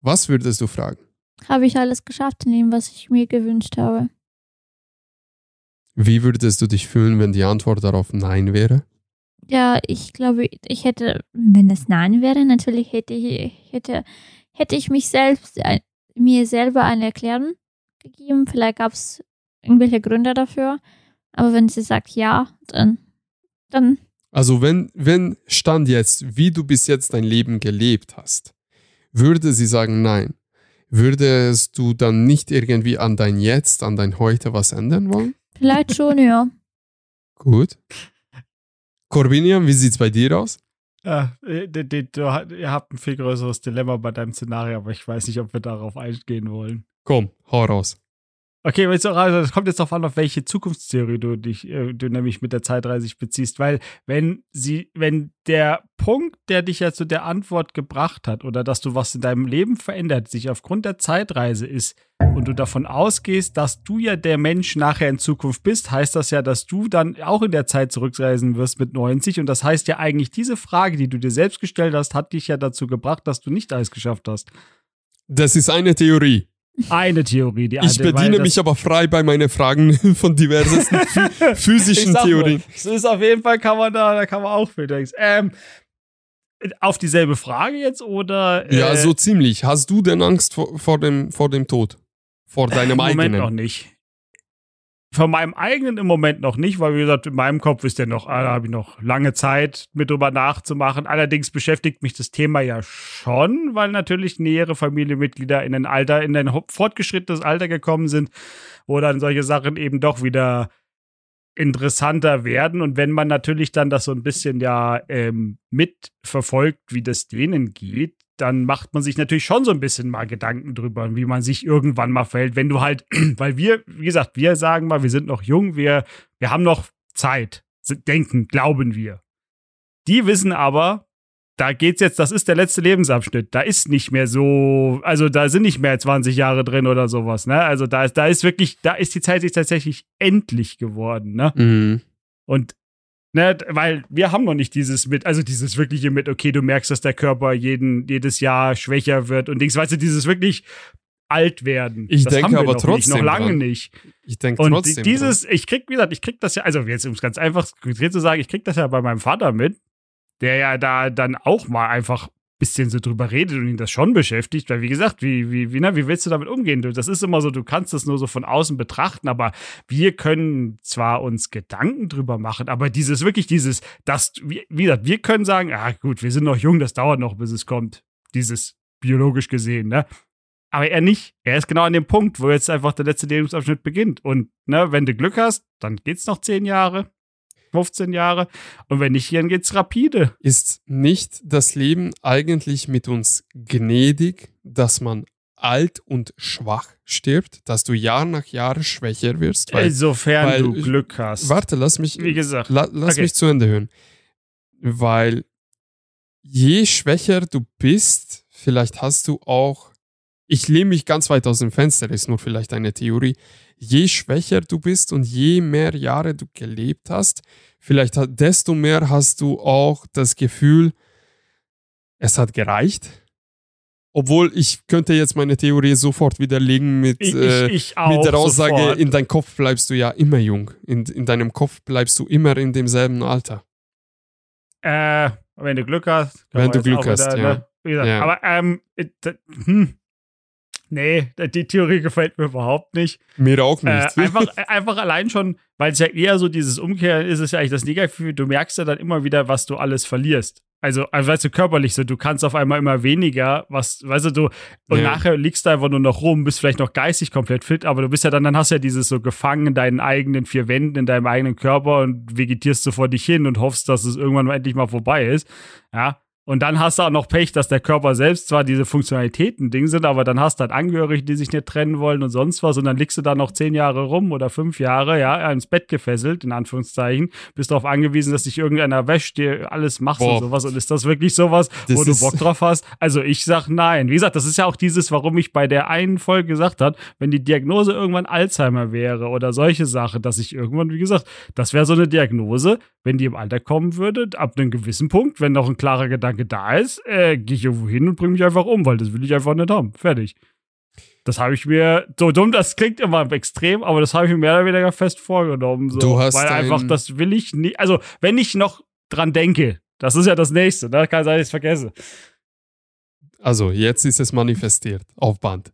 Was würdest du fragen? Habe ich alles geschafft in dem, was ich mir gewünscht habe? Wie würdest du dich fühlen, wenn die Antwort darauf Nein wäre? Ja, ich glaube, ich hätte, wenn es Nein wäre, natürlich hätte ich, hätte, hätte ich mich selbst, äh, mir selber eine Erklärung gegeben. Vielleicht gab es irgendwelche Gründe dafür. Aber wenn sie sagt ja, dann, dann. Also wenn, wenn stand jetzt, wie du bis jetzt dein Leben gelebt hast, würde sie sagen nein. Würdest du dann nicht irgendwie an dein Jetzt, an dein Heute was ändern wollen? Vielleicht schon, ja. Gut. Corbinian, wie sieht's bei dir aus? Ja, äh, ihr habt ein viel größeres Dilemma bei deinem Szenario, aber ich weiß nicht, ob wir darauf eingehen wollen. Komm, hau raus. Okay, also das kommt jetzt darauf an, auf welche Zukunftstheorie du dich, äh, du nämlich mit der Zeitreise beziehst, weil wenn sie, wenn der Punkt, der dich ja zu der Antwort gebracht hat oder dass du was in deinem Leben verändert, sich aufgrund der Zeitreise ist und du davon ausgehst, dass du ja der Mensch nachher in Zukunft bist, heißt das ja, dass du dann auch in der Zeit zurückreisen wirst mit 90 und das heißt ja eigentlich diese Frage, die du dir selbst gestellt hast, hat dich ja dazu gebracht, dass du nicht alles geschafft hast. Das ist eine Theorie. Eine Theorie, die Ich bediene mich aber frei bei meinen Fragen von diversesten physischen Theorien. Es ist auf jeden Fall, kann man da, da kann man auch viel ähm, auf dieselbe Frage jetzt oder? Äh, ja, so ziemlich. Hast du denn Angst vor, vor, dem, vor dem Tod? Vor deinem Im eigenen? Moment noch nicht. Von meinem eigenen im Moment noch nicht, weil wie gesagt, in meinem Kopf ist der noch, ah, da habe ich noch lange Zeit mit drüber nachzumachen. Allerdings beschäftigt mich das Thema ja schon, weil natürlich nähere Familienmitglieder in ein Alter, in ein fortgeschrittenes Alter gekommen sind, wo dann solche Sachen eben doch wieder interessanter werden. Und wenn man natürlich dann das so ein bisschen ja ähm, mitverfolgt, wie das denen geht, dann macht man sich natürlich schon so ein bisschen mal Gedanken drüber, wie man sich irgendwann mal verhält, wenn du halt, weil wir, wie gesagt, wir sagen mal, wir sind noch jung, wir, wir haben noch Zeit, denken, glauben wir. Die wissen aber, da geht's jetzt, das ist der letzte Lebensabschnitt. Da ist nicht mehr so, also da sind nicht mehr 20 Jahre drin oder sowas, ne? Also da ist, da ist wirklich, da ist die Zeit jetzt tatsächlich endlich geworden, ne? Mhm. Und Ne, weil wir haben noch nicht dieses mit, also dieses wirkliche mit, okay, du merkst, dass der Körper jeden, jedes Jahr schwächer wird und Dings, weißt du, dieses wirklich alt werden. Ich das denke aber noch trotzdem. Nicht, noch lange dran. nicht. Ich denke Und trotzdem. dieses, dran. ich krieg, wie gesagt, ich krieg das ja, also jetzt um es ganz einfach zu sagen, ich krieg das ja bei meinem Vater mit, der ja da dann auch mal einfach bisschen so drüber redet und ihn das schon beschäftigt, weil wie gesagt, wie, wie, wie, na, wie willst du damit umgehen? Das ist immer so, du kannst das nur so von außen betrachten, aber wir können zwar uns Gedanken drüber machen, aber dieses wirklich dieses, das, wie, wie gesagt, wir können sagen, ah gut, wir sind noch jung, das dauert noch, bis es kommt, dieses biologisch gesehen, ne? Aber er nicht. Er ist genau an dem Punkt, wo jetzt einfach der letzte Lebensabschnitt beginnt. Und ne, wenn du Glück hast, dann geht's noch 10 Jahre, 15 Jahre. Und wenn nicht, dann geht's rapide. Ist nicht das Leben eigentlich mit uns gnädig, dass man alt und schwach stirbt, dass du Jahr nach Jahr schwächer wirst? Weil, Insofern weil- du Glück hast. warte, lass mich, Wie gesagt. la, lass Okay. mich zu Ende hören. Weil je schwächer du bist, vielleicht hast du auch, ich lehne mich ganz weit aus dem Fenster, ist nur vielleicht eine Theorie, je schwächer du bist und je mehr Jahre du gelebt hast, vielleicht desto mehr hast du auch das Gefühl, es hat gereicht. Obwohl ich könnte jetzt meine Theorie sofort widerlegen mit, Ich, äh, ich, ich auch mit der Aussage, sofort. in deinem Kopf bleibst du ja immer jung. In, in deinem Kopf bleibst du immer in demselben Alter. Äh, wenn du Glück hast. Wenn du Glück hast, wieder, ja. ne? Gesagt, Ja. Aber, ähm, äh, hm. Nee, die Theorie gefällt mir überhaupt nicht. Mir auch Äh, nicht. einfach, einfach allein schon, weil es ja eher so dieses Umkehren ist, ist ja eigentlich das Negative. Du merkst ja dann immer wieder, was du alles verlierst. Also, also weißt du, körperlich so, du kannst auf einmal immer weniger, was, weißt du, du, und Ja. nachher liegst du einfach nur noch rum, bist vielleicht noch geistig komplett fit, aber du bist ja dann, dann hast du ja dieses so gefangen in deinen eigenen vier Wänden, in deinem eigenen Körper und vegetierst so vor dich hin und hoffst, dass es irgendwann mal endlich mal vorbei ist. Ja. Und dann hast du auch noch Pech, dass der Körper selbst zwar diese Funktionalitäten Ding sind, aber dann hast du halt Angehörige, die sich nicht trennen wollen und sonst was. Und dann liegst du da noch zehn Jahre rum oder fünf Jahre, ja, ins Bett gefesselt, in Anführungszeichen. Bist darauf angewiesen, dass dich irgendeiner wäscht, dir alles machst Boah. und sowas. Und ist das wirklich sowas, das wo du Bock drauf hast? Also ich sag nein. Wie gesagt, das ist ja auch dieses, warum ich bei der einen Folge gesagt habe, wenn die Diagnose irgendwann Alzheimer wäre oder solche Sachen, dass ich irgendwann, wie gesagt, das wäre so eine Diagnose, wenn die im Alter kommen würde, ab einem gewissen Punkt, wenn noch ein klarer Gedanke da ist, äh, gehe ich irgendwo hin und bringe mich einfach um, weil das will ich einfach nicht haben. Fertig. Das habe ich mir, so dumm, das klingt immer extrem, aber das habe ich mir mehr oder weniger fest vorgenommen. So, du hast weil einfach, das will ich nicht, also wenn ich noch dran denke, das ist ja das Nächste, ne? kann sein, ich es vergesse. Also, jetzt ist es manifestiert, auf Band.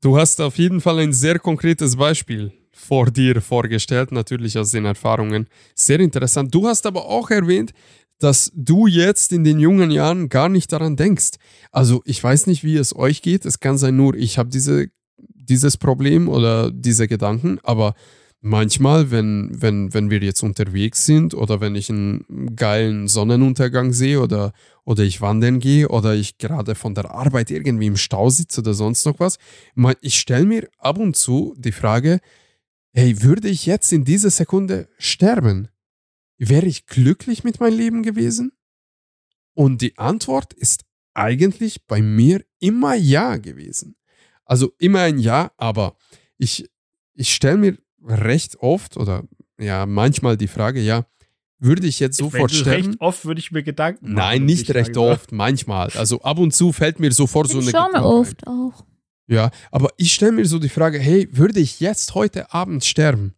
Du hast auf jeden Fall ein sehr konkretes Beispiel vor dir vorgestellt, natürlich aus den Erfahrungen. Sehr interessant. Du hast aber auch erwähnt, dass du jetzt in den jungen Jahren gar nicht daran denkst. Also ich weiß nicht, wie es euch geht. Es kann sein nur, ich habe diese, dieses Problem oder diese Gedanken, aber manchmal, wenn, wenn, wenn wir jetzt unterwegs sind oder wenn ich einen geilen Sonnenuntergang sehe oder, oder ich wandern gehe oder ich gerade von der Arbeit irgendwie im Stau sitze oder sonst noch was, ich stelle mir ab und zu die Frage, hey, würde ich jetzt in dieser Sekunde sterben, wäre ich glücklich mit meinem Leben gewesen? Und die Antwort ist eigentlich bei mir immer ja gewesen. Also immer ein Ja, aber ich, ich stelle mir recht oft oder ja, manchmal die Frage, ja, würde ich jetzt sofort sterben? Recht oft würde ich mir Gedanken machen. Nein, nicht recht oft, manchmal. Also ab und zu fällt mir sofort ich so eine Gedanke. Schon oft auch. Ja, aber ich stelle mir so die Frage, hey, würde ich jetzt heute Abend sterben?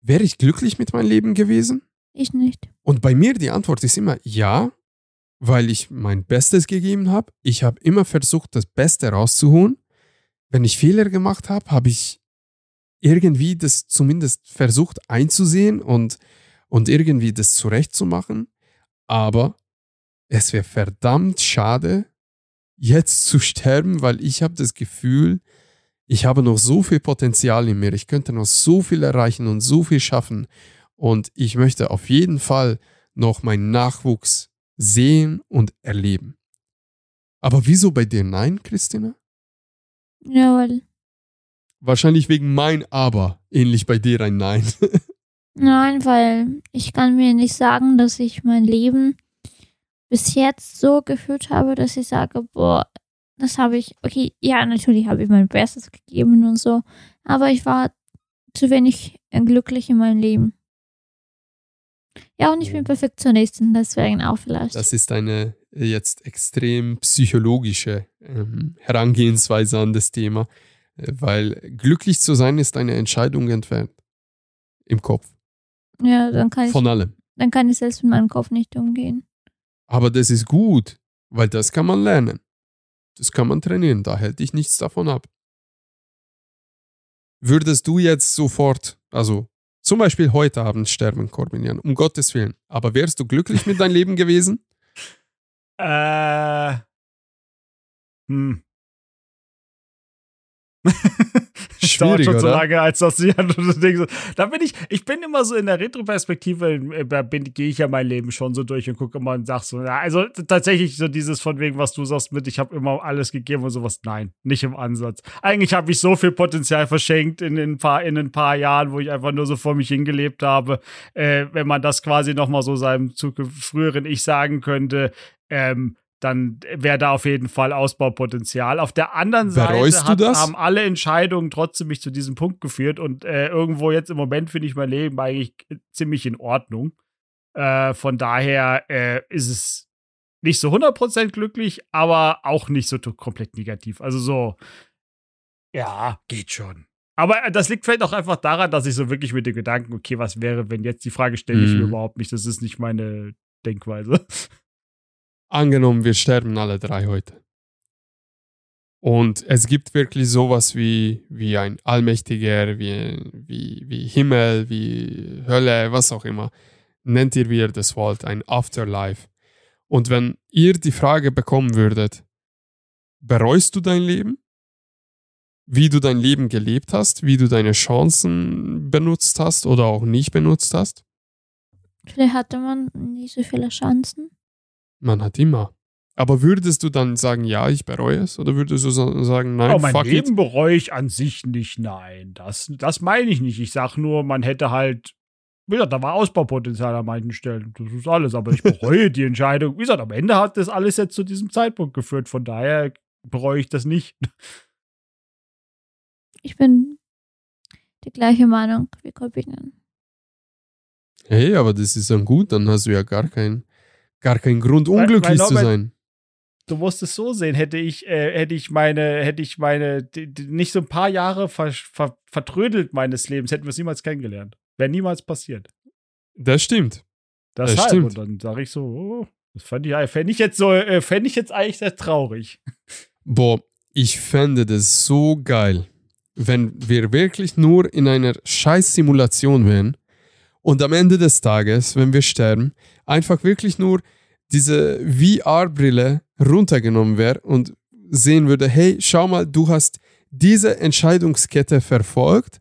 Wäre ich glücklich mit meinem Leben gewesen? Ich nicht. Und bei mir die Antwort ist immer ja, weil ich mein Bestes gegeben habe. Ich habe immer versucht, das Beste rauszuholen. Wenn ich Fehler gemacht habe, habe ich irgendwie das zumindest versucht einzusehen und, und irgendwie das zurechtzumachen. Aber es wäre verdammt schade, jetzt zu sterben, weil ich habe das Gefühl, ich habe noch so viel Potenzial in mir, ich könnte noch so viel erreichen und so viel schaffen und ich möchte auf jeden Fall noch meinen Nachwuchs sehen und erleben. Aber wieso bei dir nein, Christina? Ja, weil. Wahrscheinlich wegen mein Aber, ähnlich bei dir ein Nein. nein, weil ich kann mir nicht sagen, dass ich mein Leben bis jetzt so gefühlt habe, dass ich sage, boah, das habe ich, okay, ja, natürlich habe ich mein Bestes gegeben und so, aber ich war zu wenig glücklich in meinem Leben. Ja, und ich bin Perfektionistin, deswegen auch vielleicht. Das ist eine jetzt extrem psychologische ähm, Herangehensweise an das Thema, äh, weil glücklich zu sein ist eine Entscheidung entfernt. Im Kopf. Ja, dann kann ich. Von allem. Dann kann ich selbst mit meinem Kopf nicht umgehen. Aber das ist gut, weil das kann man lernen. Das kann man trainieren, da hält dich nichts davon ab. Würdest du jetzt sofort, also zum Beispiel heute Abend sterben, Corbinian, um Gottes Willen, aber wärst du glücklich mit deinem Leben gewesen? Äh. Hm. Dauert schon oder? so lange, als dass sie da bin ich, ich bin immer so in der Retroperspektive, äh, da gehe ich ja mein Leben schon so durch und gucke immer und sag so, ja, also tatsächlich so dieses von wegen, was du sagst mit, ich habe immer alles gegeben und sowas, nein, nicht im Ansatz. Eigentlich habe ich so viel Potenzial verschenkt in, in, ein paar, in ein paar Jahren, wo ich einfach nur so vor mich hingelebt habe, äh, wenn man das quasi nochmal so seinem früheren Ich sagen könnte, ähm, dann wäre da auf jeden Fall Ausbaupotenzial. Auf der anderen Seite hat, haben alle Entscheidungen trotzdem mich zu diesem Punkt geführt und äh, irgendwo jetzt im Moment finde ich mein Leben eigentlich ziemlich in Ordnung. Äh, von daher äh, ist es nicht so 100% glücklich, aber auch nicht so komplett negativ. Also so, ja, geht schon. Aber äh, das liegt vielleicht auch einfach daran, dass ich so wirklich mit dem Gedanken, okay, was wäre, wenn jetzt die Frage stelle ich mir mhm. überhaupt nicht, das ist nicht meine Denkweise. Angenommen, wir sterben alle drei heute. Und es gibt wirklich sowas wie, wie ein Allmächtiger, wie, wie, wie Himmel, wie Hölle, was auch immer. Nennt ihr, wie ihr das wollt, ein Afterlife. Und wenn ihr die Frage bekommen würdet, bereust du dein Leben? Wie du dein Leben gelebt hast, wie du deine Chancen benutzt hast oder auch nicht benutzt hast? Vielleicht hatte man nicht so viele Chancen. Man hat immer. Aber würdest du dann sagen, ja, ich bereue es? Oder würdest du sagen, nein, oh, mein fuck Leben it? bereue ich an sich nicht. Nein, das, das meine ich nicht. Ich sag nur, man hätte halt, wie gesagt, da war Ausbaupotenzial an manchen Stellen. Das ist alles. Aber ich bereue die Entscheidung. Wie gesagt, am Ende hat das alles jetzt zu diesem Zeitpunkt geführt. Von daher bereue ich das nicht. Ich bin die gleiche Meinung wie Corbinian. Hey, aber das ist dann gut, dann hast du ja gar keinen gar keinen Grund, Weil- unglücklich weil zu Norbert- sein. Du musst es so sehen, hätte ich, äh, hätte ich meine, hätte ich meine, die, die, nicht so ein paar Jahre ver, ver, vertrödelt meines Lebens, hätten wir es niemals kennengelernt. Wäre niemals passiert. Das stimmt. Das Das halt. stimmt. Und dann sage ich so, oh, das fand ich, fände ich jetzt so, äh, fände ich jetzt eigentlich sehr traurig. Boah, ich fände das so geil, wenn wir wirklich nur in einer Scheiß-Simulation wären und am Ende des Tages, wenn wir sterben, einfach wirklich nur diese VR-Brille runtergenommen wäre und sehen würde, hey, schau mal, du hast diese Entscheidungskette verfolgt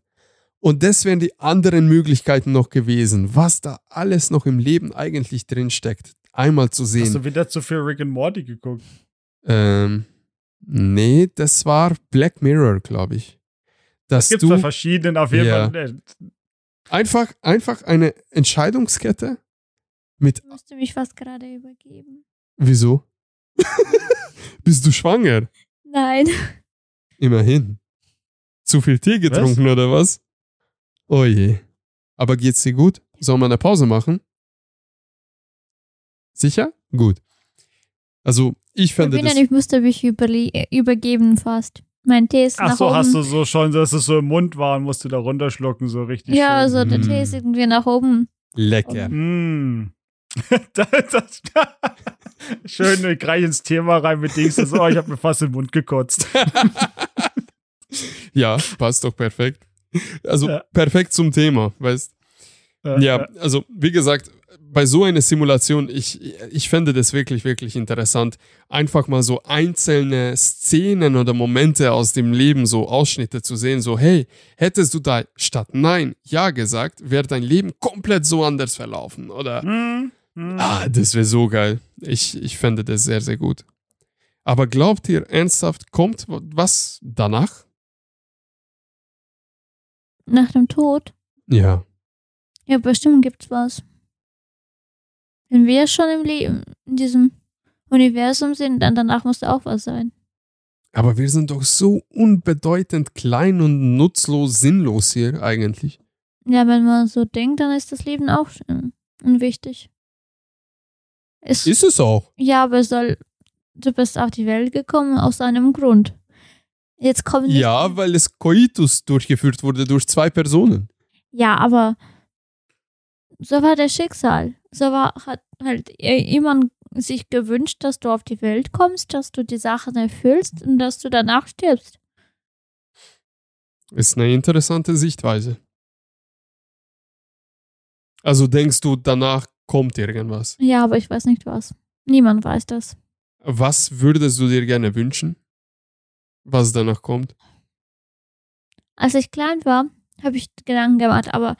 und das wären die anderen Möglichkeiten noch gewesen, was da alles noch im Leben eigentlich drin steckt. Einmal zu sehen. Hast du wieder zu viel Rick and Morty geguckt? Ähm, nee, das war Black Mirror, glaube ich. Dass Gibt es bei verschiedenen auf jeden Ja. Fall. Einfach, einfach eine Entscheidungskette mit, Ich musste mich fast gerade übergeben. wieso? Bist du schwanger? Nein. Immerhin. Zu viel Tee getrunken oder was? Oh je. Aber geht's dir gut? Sollen wir eine Pause machen? Sicher? Gut. Also, ich fände Corbinian, das. ich musste mich überle- übergeben fast. Mein Tee ist Ach nach so, oben. hast du so schon, dass es so im Mund war und musst du da runterschlucken, so richtig ja, schön. also der Mm. Tee ist irgendwie nach oben. Lecker. Mm. das, das, schön gleich ins Thema rein mit Dings. So, oh, ich habe mir fast den Mund gekotzt. Ja, passt doch perfekt. Also Ja. perfekt zum Thema, weißt Äh, Ja, also wie gesagt, bei so einer Simulation, ich, ich fände das wirklich, wirklich interessant, einfach mal so einzelne Szenen oder Momente aus dem Leben, so Ausschnitte zu sehen, so hey, hättest du da statt Nein Ja gesagt, wäre dein Leben komplett so anders verlaufen, oder? mm. Ah, das wäre so geil. Ich, ich fände das sehr, sehr gut. Aber glaubt ihr ernsthaft, kommt was danach? Nach dem Tod. Ja. Ja, bestimmt gibt's was. Wenn wir schon im Leben, in diesem Universum sind, dann danach muss da auch was sein. Aber wir sind doch so unbedeutend klein und nutzlos, sinnlos hier eigentlich. Ja, wenn man so denkt, dann ist das Leben auch schön und wichtig. Es, Ist es auch. ja, aber es soll, du bist auf die Welt gekommen aus einem Grund. Jetzt kommen Ja, weil es Coitus durchgeführt wurde durch zwei Personen. Ja, aber so war das Schicksal. So war, hat halt jemand sich gewünscht, dass du auf die Welt kommst, dass du die Sachen erfüllst und dass du danach stirbst. Ist eine interessante Sichtweise. Also denkst du, danach kommt irgendwas. Ja, aber ich weiß nicht was. Niemand weiß das. Was würdest du dir gerne wünschen? Was danach kommt? Als ich klein war, habe ich Gedanken gemacht, aber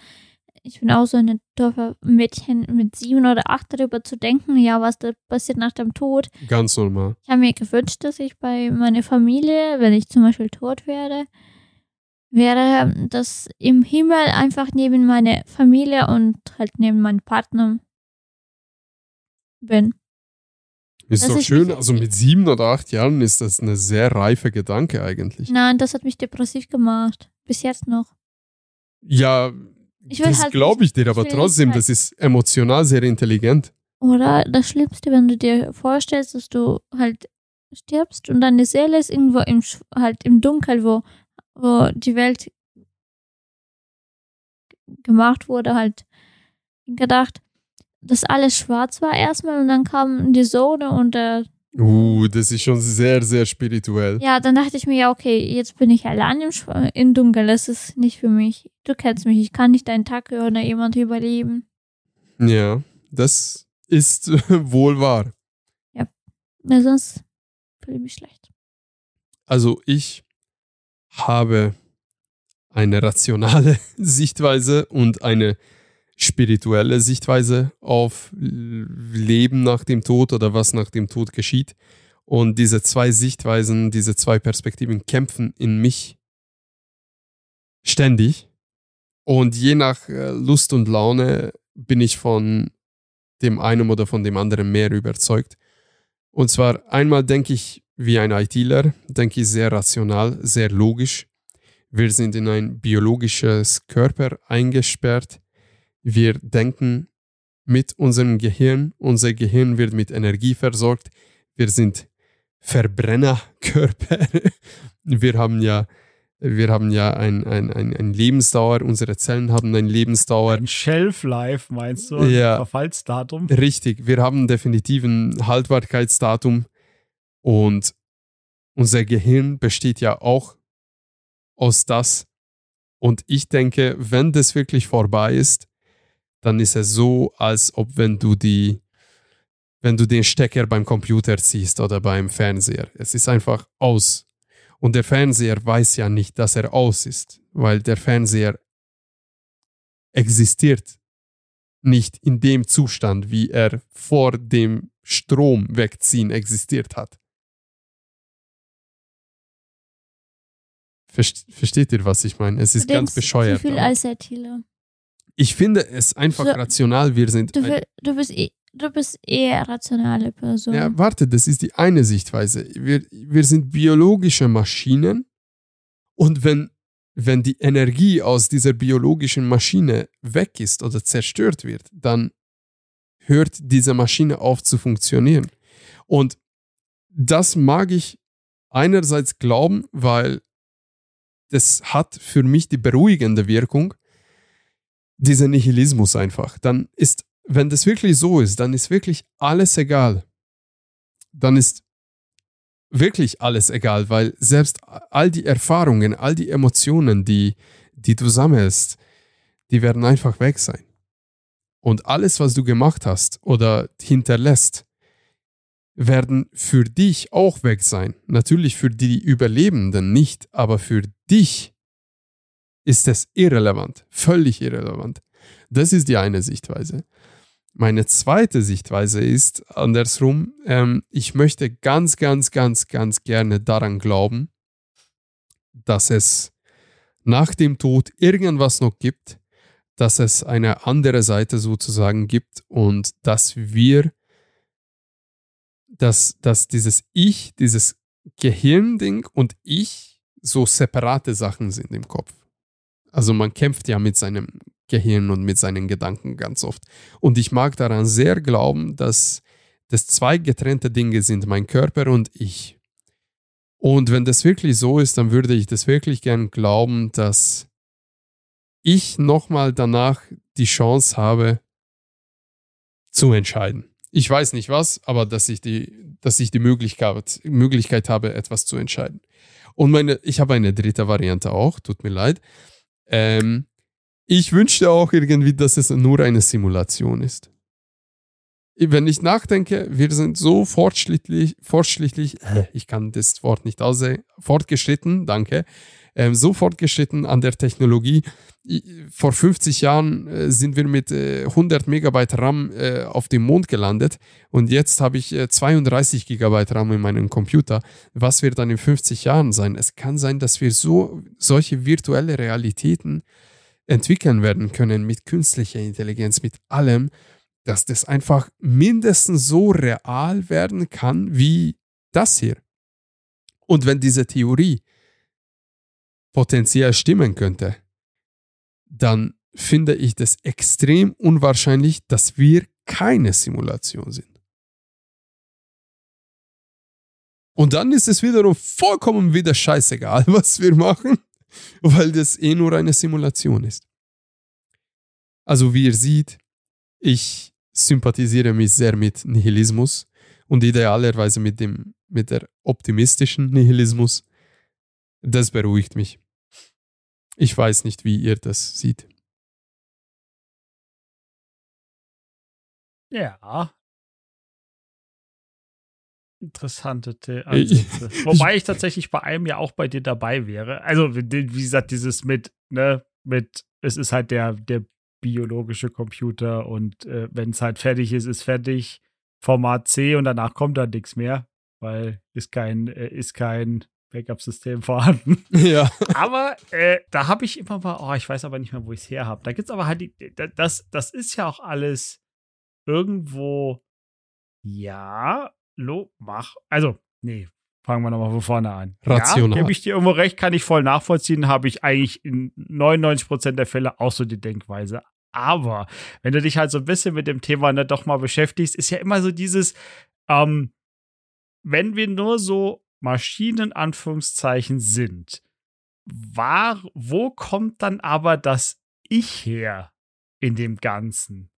ich bin auch so eine doofe Mädchen mit sieben oder acht darüber zu denken, ja, was da passiert nach dem Tod. Ganz normal. Ich habe mir gewünscht, dass ich bei meiner Familie, wenn ich zum Beispiel tot wäre, wäre, dass im Himmel einfach neben meine Familie und halt neben meinem Partner bin. Ist Dass doch ich schön. Also mit sieben oder acht Jahren ist das eine sehr reife Gedanke eigentlich. Nein, das hat mich depressiv gemacht. Bis jetzt noch. Ja, Ich will das halt glaube ich dir, aber ich trotzdem, das ist emotional sehr intelligent. Oder das Schlimmste, wenn du dir vorstellst, dass du halt stirbst und deine Seele ist irgendwo im, halt im Dunkel, wo, wo die Welt gemacht wurde, halt gedacht, dass alles schwarz war erstmal und dann kam die Sonne und äh, Uh, das ist schon sehr, sehr spirituell. ja, dann dachte ich mir, ja, okay, jetzt bin ich allein im, Schwa- im Dunkel, das ist nicht für mich. Du kennst mich, ich kann nicht einen Tag ohne jemand überleben. Ja, das ist wohl wahr. Ja, sonst fühle ich mich schlecht. Also ich habe eine rationale Sichtweise und eine spirituelle Sichtweise auf Leben nach dem Tod oder was nach dem Tod geschieht. Und diese zwei Sichtweisen, diese zwei Perspektiven kämpfen in mich ständig. Und je nach äh, Lust und Laune bin ich von dem einen oder von dem anderen mehr überzeugt. Und zwar einmal denke ich wie ein ITler, denke ich sehr rational, sehr logisch. Wir sind in ein biologisches Körper eingesperrt. Wir denken mit unserem Gehirn. Unser Gehirn wird mit Energie versorgt. Wir sind Verbrennerkörper. Wir haben ja, wir haben ja ein, ein, ein, ein Lebensdauer, unsere Zellen haben ein Lebensdauer. Ein Shelf Life meinst du? Ja. Verfallsdatum? Richtig, wir haben definitiv ein Haltbarkeitsdatum und unser Gehirn besteht ja auch aus das. Und ich denke, wenn das wirklich vorbei ist, dann ist es so, als ob wenn du die wenn du den Stecker beim Computer ziehst oder beim Fernseher. Es ist einfach aus. Und der Fernseher weiß ja nicht, dass er aus ist, weil der Fernseher existiert nicht in dem Zustand, wie er vor dem Strom wegziehen existiert hat. Versteht ihr, was ich meine? Es ist ganz bescheuert. Zu viel als Erzähler. Ich finde es einfach so, rational. Wir sind. Du, du bist eh Du bist eher rationale Person. Ja, warte, das ist die eine Sichtweise. Wir, wir sind biologische Maschinen und wenn, wenn die Energie aus dieser biologischen Maschine weg ist oder zerstört wird, dann hört diese Maschine auf zu funktionieren. Und das mag ich einerseits glauben, weil das hat für mich die beruhigende Wirkung, dieser Nihilismus einfach. Dann ist wenn das wirklich so ist, dann ist wirklich alles egal. Dann ist wirklich alles egal, weil selbst all die Erfahrungen, all die Emotionen, die, die du sammelst, die werden einfach weg sein. Und alles, was du gemacht hast oder hinterlässt, werden für dich auch weg sein. Natürlich für die Überlebenden nicht, aber für dich ist es irrelevant, völlig irrelevant. Das ist die eine Sichtweise. Meine zweite Sichtweise ist andersrum, ähm, ich möchte ganz, ganz, ganz, ganz gerne daran glauben, dass es nach dem Tod irgendwas noch gibt, dass es eine andere Seite sozusagen gibt und dass wir, dass, dass dieses Ich, dieses Gehirnding und Ich so separate Sachen sind im Kopf. Also man kämpft ja mit seinem Gehirn und mit seinen Gedanken ganz oft. Und ich mag daran sehr glauben, dass das zwei getrennte Dinge sind, mein Körper und ich. Und wenn das wirklich so ist, dann würde ich das wirklich gern glauben, dass ich nochmal danach die Chance habe zu entscheiden. Ich weiß nicht was, aber dass ich die, dass ich die Möglichkeit, Möglichkeit habe, etwas zu entscheiden. Und meine, ich habe eine dritte Variante auch, tut mir leid. Ähm, ich wünschte auch irgendwie, dass es nur eine Simulation ist. Wenn ich nachdenke, wir sind so fortschrittlich, fortschrittlich, ich kann das Wort nicht aussehen, fortgeschritten, danke, ähm, so fortgeschritten an der Technologie. Vor 50 Jahren äh, sind wir mit äh, 100 Megabyte RAM äh, auf dem Mond gelandet und jetzt habe ich 32 äh, Gigabyte RAM in meinem Computer. Was wird dann in 50 Jahren sein? Es kann sein, dass wir so solche virtuelle Realitäten entwickeln werden können mit künstlicher Intelligenz, mit allem, dass das einfach mindestens so real werden kann wie das hier. Und wenn diese Theorie potenziell stimmen könnte, dann finde ich das extrem unwahrscheinlich, dass wir keine Simulation sind. Und dann ist es wiederum vollkommen wieder scheißegal, was wir machen, weil das eh nur eine Simulation ist. Also wie ihr seht, ich sympathisiere mich sehr mit Nihilismus und idealerweise mit dem mit der optimistischen Nihilismus. Das beruhigt mich. Ich weiß nicht, wie ihr das seht. Ja. Interessante Ansätze. Wobei ich tatsächlich bei einem ja auch bei dir dabei wäre. Also, wie gesagt, dieses mit, ne, mit, es ist halt der, der biologische Computer und äh, wenn es halt fertig ist, ist fertig. Format C und danach kommt dann nichts mehr, weil ist kein, äh, ist kein Backup-System vorhanden. Ja. aber äh, da habe ich immer mal, oh, ich weiß aber nicht mehr, wo ich es her habe. Da gibt es aber halt, die, das, das ist ja auch alles irgendwo, ja, lo, mach, also, nee, fangen wir nochmal von vorne an. Rational. Ja, gebe ich dir irgendwo recht, kann ich voll nachvollziehen, habe ich eigentlich in 99% der Fälle auch so die Denkweise. Aber wenn du dich halt so ein bisschen mit dem Thema ne, doch mal beschäftigst, ist ja immer so dieses, ähm, wenn wir nur so Maschinen Anführungszeichen sind, war, wo kommt dann aber das Ich her in dem Ganzen?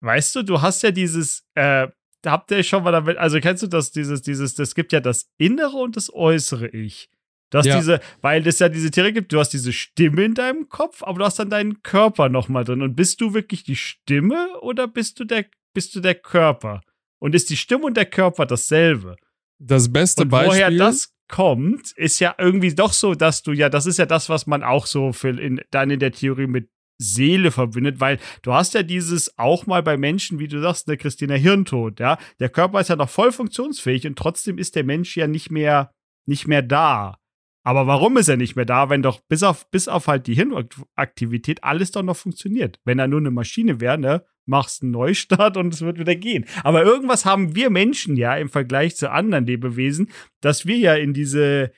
Weißt du, du hast ja dieses, äh, habt ihr schon mal damit, also kennst du das, dieses, dieses, das gibt ja das innere und das äußere Ich. Du hast Ja. diese, weil es ja diese Theorie gibt, du hast diese Stimme in deinem Kopf, aber du hast dann deinen Körper nochmal drin. Und bist du wirklich die Stimme oder bist du der, bist du der Körper? Und ist die Stimme und der Körper dasselbe? Das beste Und Beispiel. woher das kommt, ist ja irgendwie doch so, dass du ja, das ist ja das, was man auch so für in, dann in der Theorie mit Seele verbindet, weil du hast ja dieses auch mal bei Menschen, wie du sagst, der Christina Hirntod, ja, der Körper ist ja noch voll funktionsfähig und trotzdem ist der Mensch ja nicht mehr nicht mehr da. Aber warum ist er nicht mehr da, wenn doch bis auf bis auf halt die Hirnaktivität alles doch noch funktioniert? Wenn er nur eine Maschine wäre, ne, machst einen Neustart und es wird wieder gehen. Aber irgendwas haben wir Menschen ja im Vergleich zu anderen Lebewesen, dass wir ja in diese,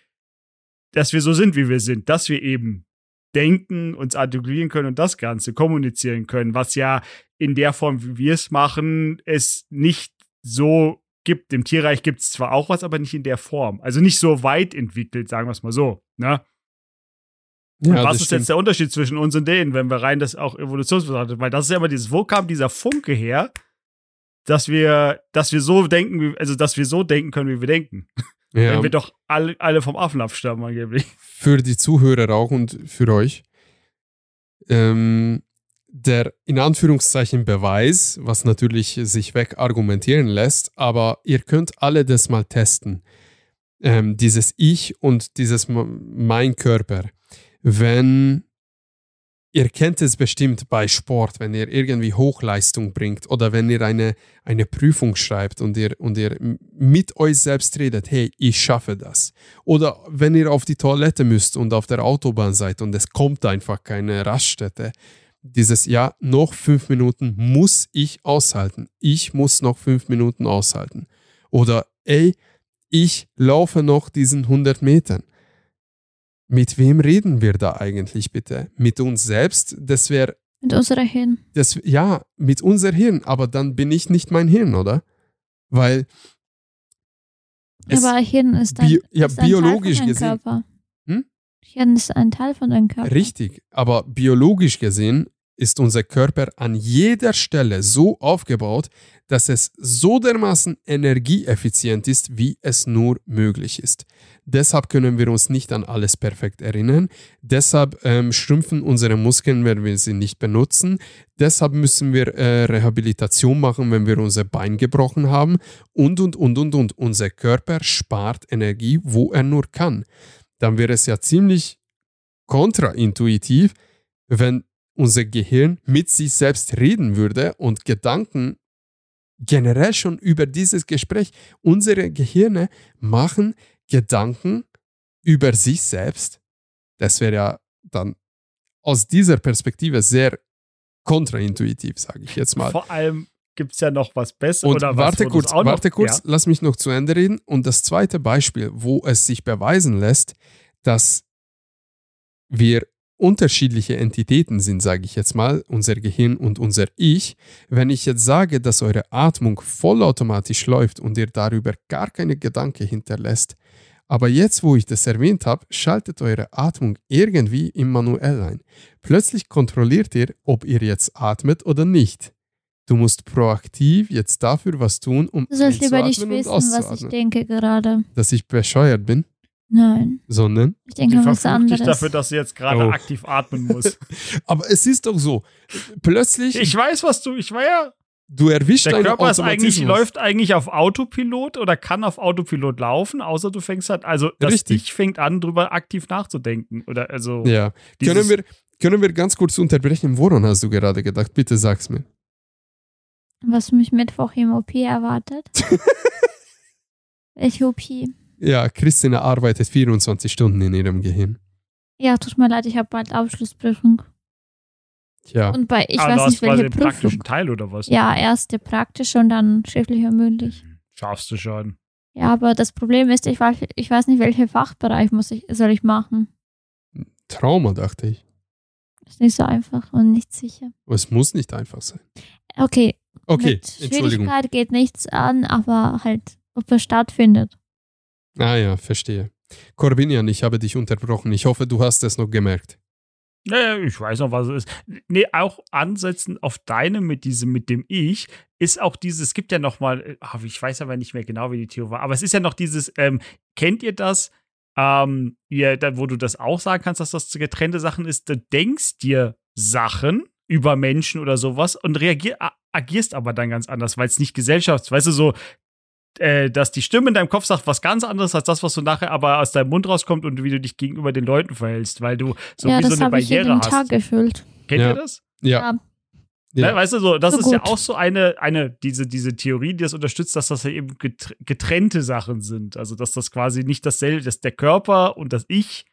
dass wir so sind, wie wir sind, dass wir eben denken, uns artikulieren können und das Ganze kommunizieren können, was ja in der Form, wie wir es machen, es nicht so gibt. Im Tierreich gibt es zwar auch was, aber nicht in der Form. Also nicht so weit entwickelt, sagen wir es mal so. Ne? ja, was ist stimmt. jetzt der Unterschied zwischen uns und denen, wenn wir rein das auch evolutionsbetrachtet? Weil das ist ja immer dieses, wo kam dieser Funke her, dass wir, dass wir so denken, wie, also dass wir so denken können, wie wir denken. Ja. Wenn wir doch alle, alle vom Affen abstammen, angeblich. für die Zuhörer auch und für euch. Ähm, der in Anführungszeichen Beweis, was natürlich sich wegargumentieren lässt, aber ihr könnt alle das mal testen. Ähm, dieses Ich und dieses Mein Körper. Wenn ihr kennt es bestimmt bei Sport, wenn ihr irgendwie Hochleistung bringt oder wenn ihr eine, eine Prüfung schreibt und ihr, und ihr mit euch selbst redet, hey, ich schaffe das. Oder wenn ihr auf die Toilette müsst und auf der Autobahn seid und es kommt einfach keine Raststätte. Dieses Ja, noch fünf Minuten muss ich aushalten. Ich muss noch fünf Minuten aushalten. Oder ey, ich laufe noch diesen 100 Metern. Mit wem reden wir da eigentlich bitte? Mit uns selbst? Das wäre, Mit unserer Hirn. das, ja, mit unser Hirn, aber dann bin ich nicht mein Hirn, oder? Weil Es- aber Hirn ist ein, Bio- ja, ist biologisch Teil von gesehen. Körper. Hirn ist ein Teil von deinem Körper. Richtig, aber biologisch gesehen ist unser Körper an jeder Stelle so aufgebaut, dass es so dermaßen energieeffizient ist, wie es nur möglich ist. Deshalb können wir uns nicht an alles perfekt erinnern. Deshalb ähm, schrumpfen unsere Muskeln, wenn wir sie nicht benutzen. Deshalb müssen wir äh, Rehabilitation machen, wenn wir unser Bein gebrochen haben. Und, und, und, und, und. Unser Körper spart Energie, wo er nur kann. Dann wäre es ja ziemlich kontraintuitiv, wenn unser Gehirn mit sich selbst reden würde und Gedanken generell schon über dieses Gespräch. Unsere Gehirne machen Gedanken über sich selbst. Das wäre ja dann aus dieser Perspektive sehr kontraintuitiv, sage ich jetzt mal. Vor allem gibt es ja noch was Besseres. Und oder warte was, kurz, auch noch- warte kurz, Ja. lass mich noch zu Ende reden. Und das zweite Beispiel, wo es sich beweisen lässt, dass wir unterschiedliche Entitäten sind, sage ich jetzt mal, unser Gehirn und unser Ich. Wenn ich jetzt sage, dass eure Atmung vollautomatisch läuft und ihr darüber gar keine Gedanke hinterlässt, aber jetzt, wo ich das erwähnt habe, schaltet eure Atmung irgendwie im Manuell ein. Plötzlich kontrolliert ihr, ob ihr jetzt atmet oder nicht. Du musst proaktiv jetzt dafür was tun, um Du sollst lieber nicht einzuatmen und wissen, was ich auszuatmen. denke gerade. Dass ich bescheuert bin, Nein, sondern ich denke was dich anderes. dafür, dass du jetzt gerade Oh. aktiv atmen musst. Aber es ist doch so. Plötzlich, ich weiß, was du, ich war ja. du erwischst Der Körper ist eigentlich, läuft eigentlich auf Autopilot oder kann auf Autopilot laufen, außer du fängst halt, also das Richtig. Ich fängt an, drüber aktiv nachzudenken. Oder also Ja. Können wir, können wir ganz kurz unterbrechen? Woran hast du gerade gedacht? Bitte sag's mir. Was mich Mittwoch im OP erwartet. Welche OP? Ja, Christina arbeitet 24 Stunden in ihrem Gehirn. Ja, tut mir leid, ich habe bald Abschlussprüfung. Ja, Und bei, ich ah, weiß nicht, welche den praktischen Prüfung. Teil oder was? Ja, erst der praktische und dann schriftlich und mündlich. Schaffst du schon. Ja, aber das Problem ist, ich weiß, ich weiß nicht, welchen Fachbereich muss ich, soll ich machen. Trauma, dachte ich. Ist nicht so einfach und nicht sicher. Aber es muss nicht einfach sein. Okay, Okay, mit Entschuldigung. Schwierigkeit geht nichts an, aber halt, ob es stattfindet. Ah ja, verstehe. Corbinian, ich habe dich unterbrochen. Ich hoffe, du hast es noch gemerkt. Nee, ich weiß noch, was es ist. Nee, auch ansetzen auf deine mit diesem, mit dem Ich, ist auch dieses, es gibt ja noch mal, ah, ich weiß aber nicht mehr genau, wie die Theorie war, aber es ist ja noch dieses, ähm, kennt ihr das, ähm, ihr, da, wo du das auch sagen kannst, dass das getrennte Sachen ist, du denkst dir Sachen über Menschen oder sowas und reagier, agierst aber dann ganz anders, weil es nicht gesellschafts, weißt du, so, äh, dass die Stimme in deinem Kopf sagt was ganz anderes als das, was du nachher aber aus deinem Mund rauskommt und wie du dich gegenüber den Leuten verhältst, weil du so ja, wie so das eine habe ich Barriere jeden hast. Tag gefühlt. Kennt Ja. ihr das? Ja. Ja. Ne, weißt du, so, das So ist ja gut. auch so eine, eine diese, diese Theorie, die das unterstützt, dass das ja eben getr- getrennte Sachen sind. Also, dass das quasi nicht dasselbe, dass der Körper und das Ich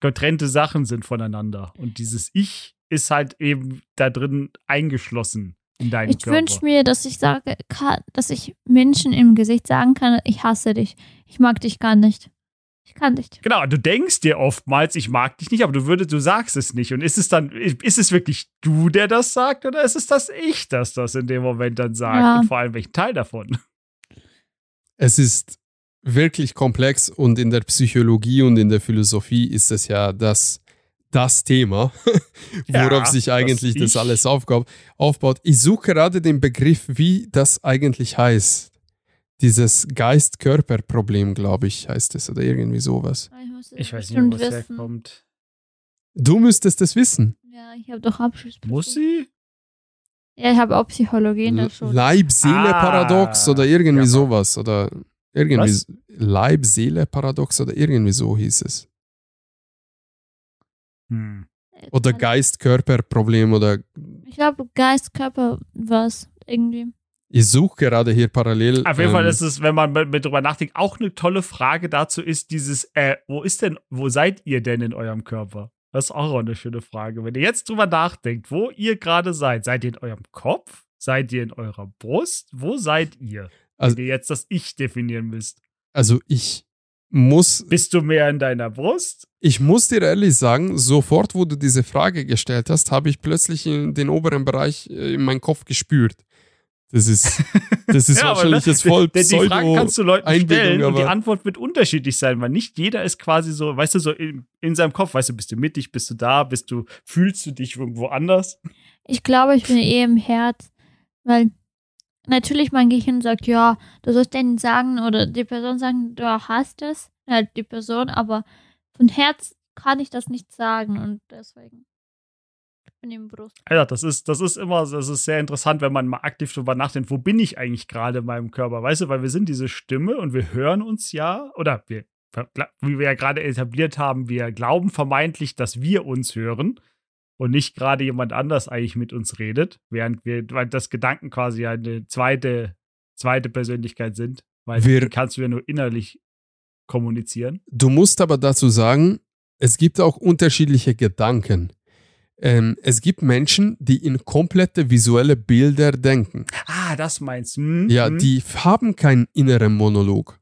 getrennte Sachen sind voneinander. Und dieses Ich ist halt eben da drin eingeschlossen in deinem Ich Körper. wünsche mir, dass ich sage, dass ich Menschen im Gesicht sagen kann, ich hasse dich. Ich mag dich gar nicht. Ich kann nicht. Genau, du denkst dir oftmals, ich mag dich nicht, aber du würdest, du sagst es nicht. Und ist es dann, ist es wirklich du, der das sagt, oder ist es das Ich, das das in dem Moment dann sagt? Ja. Und vor allem welchen Teil davon? Es ist wirklich komplex und in der Psychologie und in der Philosophie ist es ja das, das Thema, worauf Ja, sich eigentlich das das, alles aufbaut. Ich suche gerade den Begriff, wie das eigentlich heißt. Dieses Geist-Körper-Problem, glaube ich, heißt es oder irgendwie sowas. Ich, muss es Ich weiß nicht, wo es wissen. herkommt. Du müsstest es wissen. Ja, ich habe doch Abschlussprüfung. Muss sie? Ja, ich habe auch Psychologie in der Schule. Leib-Seele-Paradox Ah. oder irgendwie Ja, sowas. Oder irgendwie? Leib-Seele-Paradox oder irgendwie so hieß es. Hm. Oder Geist-Körper-Problem oder Ich glaube, Geist, Körper, was irgendwie. ich suche gerade hier parallel. Auf jeden Fall ähm, ist es, wenn man mit, mit drüber nachdenkt, auch eine tolle Frage dazu ist dieses, äh, wo ist denn, wo seid ihr denn in eurem Körper? Das ist auch eine schöne Frage. Wenn ihr jetzt drüber nachdenkt, wo ihr gerade seid, seid ihr in eurem Kopf? Seid ihr in eurer Brust? Wo seid ihr? Also- wenn ihr jetzt das Ich definieren müsst. Also ich muss, Bist du mehr in deiner Brust? ich muss dir ehrlich sagen, sofort, wo du diese Frage gestellt hast, habe ich plötzlich in den oberen Bereich äh, in meinen Kopf gespürt. Das ist, das ist Ja, wahrscheinlich ne, jetzt voll Denn die Fragen kannst du Leuten Einbildung, stellen und die Antwort wird unterschiedlich sein, weil nicht jeder ist quasi so, weißt du, so in, in seinem Kopf, weißt du, bist du mittig, bist du da, bist du, fühlst du dich irgendwo anders? Ich glaube, ich bin eh im Herz, weil natürlich mein Gehirn sagt, ja, du sollst denen sagen oder die Person sagen, du hast es, halt die Person, aber von Herz kann ich das nicht sagen und deswegen. Ich bin im Brust. Ja, das ist, das ist immer, das ist sehr interessant, wenn man mal aktiv drüber nachdenkt, wo bin ich eigentlich gerade in meinem Körper, weißt du, weil wir sind diese Stimme und wir hören uns ja, oder wir, wie wir ja gerade etabliert haben, wir glauben vermeintlich, dass wir uns hören und nicht gerade jemand anders eigentlich mit uns redet, während wir, weil das Gedanken quasi ja eine zweite, zweite Persönlichkeit sind, weil Wir- die kannst du ja nur innerlich kommunizieren. Du musst aber dazu sagen, es gibt auch unterschiedliche Gedanken. Ähm, es gibt Menschen, die in komplette visuelle Bilder denken. Ah, das meinst du? Hm, Ja, hm. die haben keinen inneren Monolog.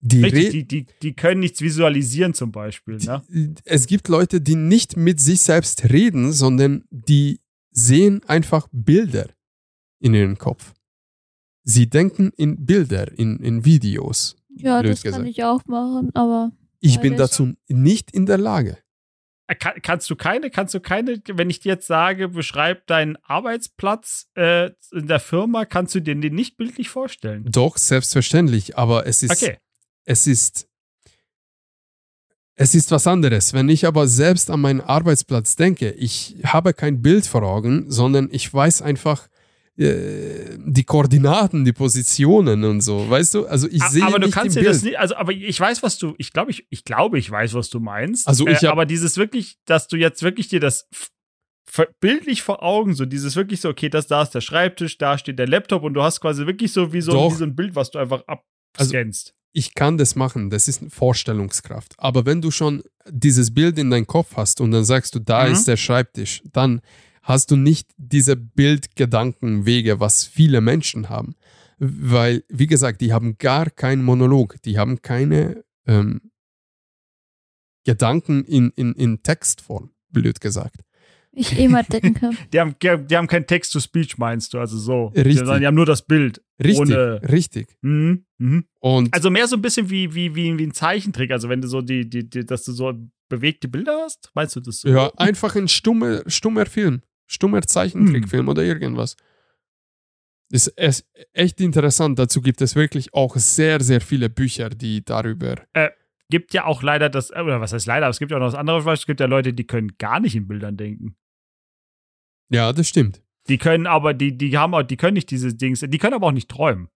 Die, Richtig, die, die, die können nichts visualisieren zum Beispiel, ne? die, es gibt Leute, die nicht mit sich selbst reden, sondern die sehen einfach Bilder in ihrem Kopf. Sie denken in Bilder, in, in Videos. Ja, das kann gesagt. ich auch machen, aber Ich bin dazu nicht in der Lage. Äh, Kann, kannst du keine, kannst du keine, wenn ich dir jetzt sage, beschreib deinen Arbeitsplatz äh, in der Firma, kannst du dir den nicht bildlich vorstellen? Doch, selbstverständlich, aber es ist, Okay. Es ist, es ist was anderes. Wenn ich aber selbst an meinen Arbeitsplatz denke, ich habe kein Bild vor Augen, sondern ich weiß einfach äh, die Koordinaten, die Positionen und so. Weißt du? Also ich sehe aber du nicht kannst dir Bild. das nicht, also aber ich weiß, was du, ich glaube, ich, ich glaube, ich weiß, was du meinst. Also ich äh, aber dieses wirklich, dass du jetzt wirklich dir das bildlich vor Augen, so dieses wirklich so, okay, das da ist der Schreibtisch, da steht der Laptop und du hast quasi wirklich so wie so, wie so ein Bild, was du einfach Also- abscannst. Ich kann das machen, das ist Vorstellungskraft. Aber wenn du schon dieses Bild in deinem Kopf hast und dann sagst du, da Mhm. ist der Schreibtisch, dann hast du nicht diese Bildgedankenwege, was viele Menschen haben. Weil, wie gesagt, die haben gar keinen Monolog, die haben keine ähm, Gedanken in, in, in Textform, blöd gesagt. Ich immer denke. Die haben, die haben kein Text-to-Speech, meinst du, also so. Richtig. Sondern die haben nur das Bild. Richtig, Ohne- richtig. Mhm. Mhm. Und Also mehr so ein bisschen wie, wie, wie, wie ein Zeichentrick. Also wenn du so die, die, die, dass du so bewegte Bilder hast, meinst du das so? ja, einfach ein stummer, stummer Film, stummer Zeichentrickfilm oder irgendwas. Ist echt interessant. Dazu gibt es wirklich auch sehr, sehr viele Bücher, die darüber. Gibt ja auch leider das, äh, oder was heißt leider, aber es gibt ja auch noch das andere Beispiel, es gibt ja Leute, die können gar nicht in Bildern denken. Ja, das stimmt. Die können aber, die, die haben auch, die können nicht diese Dings, die können aber auch nicht träumen.